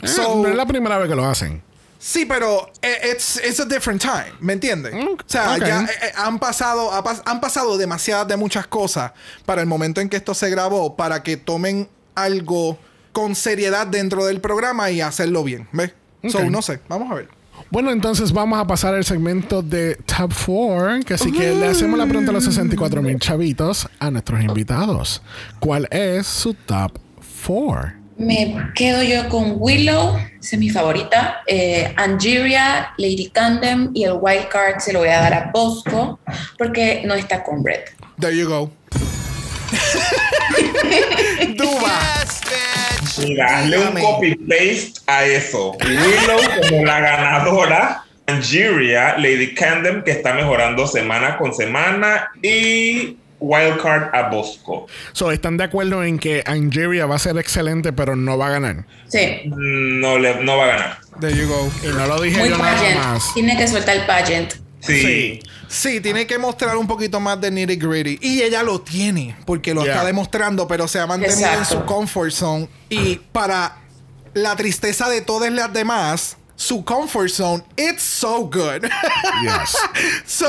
Eh, So- no es la primera vez que lo hacen. Sí, pero eh, it's, it's a different time, ¿me entiendes? Mm, O sea, ok. ya eh, eh, han pasado ha pas- han pasado demasiadas de muchas cosas para el momento en que esto se grabó para que tomen algo con seriedad dentro del programa y hacerlo bien, ¿ves? So, no sé, vamos a ver. Bueno, entonces vamos a pasar al segmento de Top 4, que así que le hacemos la pregunta a los 64 mil chavitos a nuestros invitados. ¿Cuál es su top 4? Me quedo yo con Willow, esa es mi favorita. Eh, Angeria, Lady Candem y el wild card se lo voy a dar a Bosco porque no está con Brett. There you go. Duba. Yes, hazle un Dígame. copy-paste a eso. Willow como la ganadora. Angeria, Lady Candem, que está mejorando semana con semana. Y Wildcard a Bosco. So, ¿Están de acuerdo en que Angeria va a ser excelente, pero no va a ganar? Sí, No, le, no va a ganar. There you go. Y no lo dije muy yo nada más. Tiene que soltar el pageant. Sí. Sí, tiene que mostrar un poquito más de nitty gritty. Y ella lo tiene, porque lo Yeah. está demostrando, pero se ha mantenido en su comfort zone. Y para la tristeza de todas las demás, su comfort zone, it's so good. Yes. so,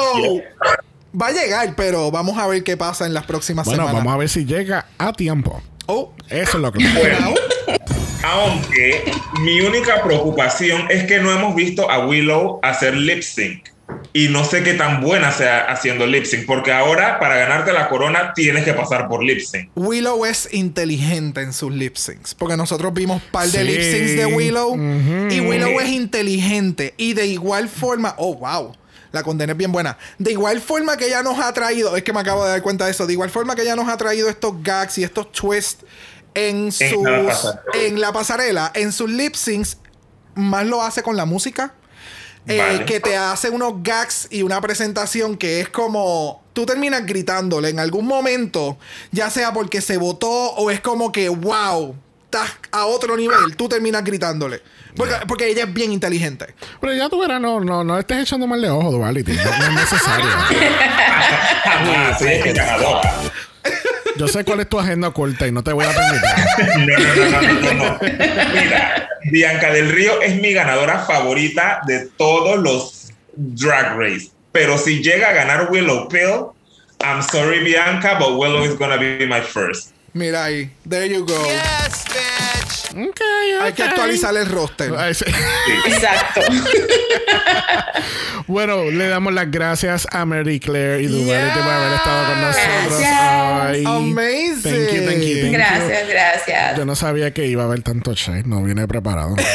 va a llegar, pero vamos a ver qué pasa en las próximas Bueno, semanas. vamos a ver si llega a tiempo. Oh, Eso es lo que Bueno, aunque mi única preocupación es que no hemos visto a Willow hacer lip sync. Y no sé qué tan buena sea haciendo lip sync, porque ahora para ganarte la corona tienes que pasar por lip sync. Willow es inteligente en sus lip syncs. Porque nosotros vimos par de Sí. lip syncs de Willow. Y Willow es inteligente. Y de igual forma. Oh, wow. La condena es bien buena. De igual forma que ella nos ha traído. Es que me acabo de dar cuenta de eso. De igual forma que ella nos ha traído estos gags y estos twists en sus. En la pasarela. en la pasarela. En sus lip syncs. Más lo hace con la música. Eh, Vale. que te hace unos gags y una presentación que es como tú terminas gritándole en algún momento, ya sea porque se votó o es como que wow, estás a otro nivel, tú terminas gritándole. Porque, porque ella es bien inteligente. Pero ya tú verás, no, no, no estés echando mal de ojo, Duality. No, no es necesario. Yo sé cuál es tu agenda oculta y no te voy a permitir. No, no, no, no, no, no. Mira, Bianca del Río es mi ganadora favorita de todos los Drag Race. Pero si llega a ganar Willow Pill, I'm sorry, Bianca, but Willow is gonna be my first. Mira ahí, there you go. Yes, bitch. Ok, Hay que actualizar el roster. Sí. Exacto. Bueno, le damos las gracias a Mary Claire y Duvality por haber estado con nosotros. Gracias. Ay, Amazing. Thank you, thank you, thank you. Gracias, gracias. Yo no sabía que iba a haber tanto shade, no vine preparado.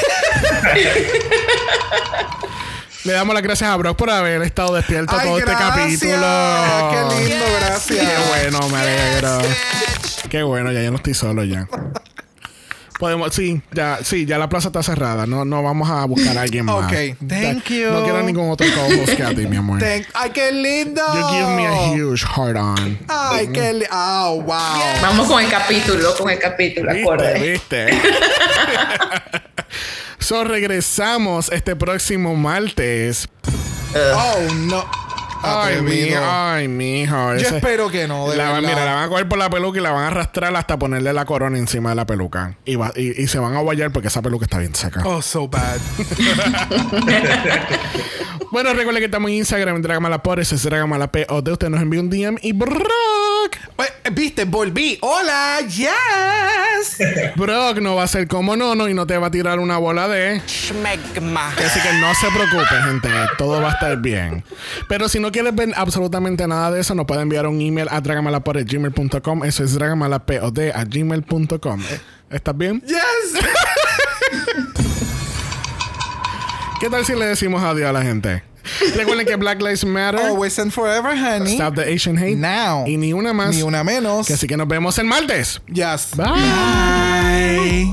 Le damos las gracias a Brock por haber estado despierto Ay, todo este gracias. capítulo. Qué lindo, gracias. Qué bueno, me alegro. Qué bueno, ya yo no estoy solo ya. Podemos, sí, ya, sí, ya la plaza está cerrada. No, no vamos a buscar a alguien más. Ok, thank you. No quiero ningún otro co-host que a ti, mi amor. Thank- Ay, qué lindo. You give me a huge heart on. Ay, qué lindo. Oh, wow. Vamos con el capítulo, con el capítulo, ¿Viste? acorde. ¿Viste? so, regresamos este próximo martes. Oh, no. Ay, mijo. Ay, mijo. Yo espero que no, de la, van- verdad. mira, la van a coger por la peluca y la van a arrastrar hasta ponerle la corona encima de la peluca. Y, va- y, y se van a guayar porque esa peluca está bien seca. Oh, so bad. Bueno, recuerden que estamos en Instagram, en Dragamala ese es Dragamala P.O.D. Usted nos envía un DM y Brock. Oye, Viste, volví. Hola, yes. Brock no va a ser como nono y no te va a tirar una bola de... Schmegma. Así que no se preocupe, gente. Todo va a estar bien. Pero si no quieres ver absolutamente nada de eso, nos puede enviar un email a dragamalapod.gmail.com. Eso es dragamalapod a gmail.com. Eh, ¿Estás bien? Yes. ¿Qué tal si le decimos adiós a la gente? Recuerden que Black Lives Matter. Always and forever, honey. Stop the Asian hate. Now. Y ni una más. Ni una menos. Que así que nos vemos el martes. Yes. Bye.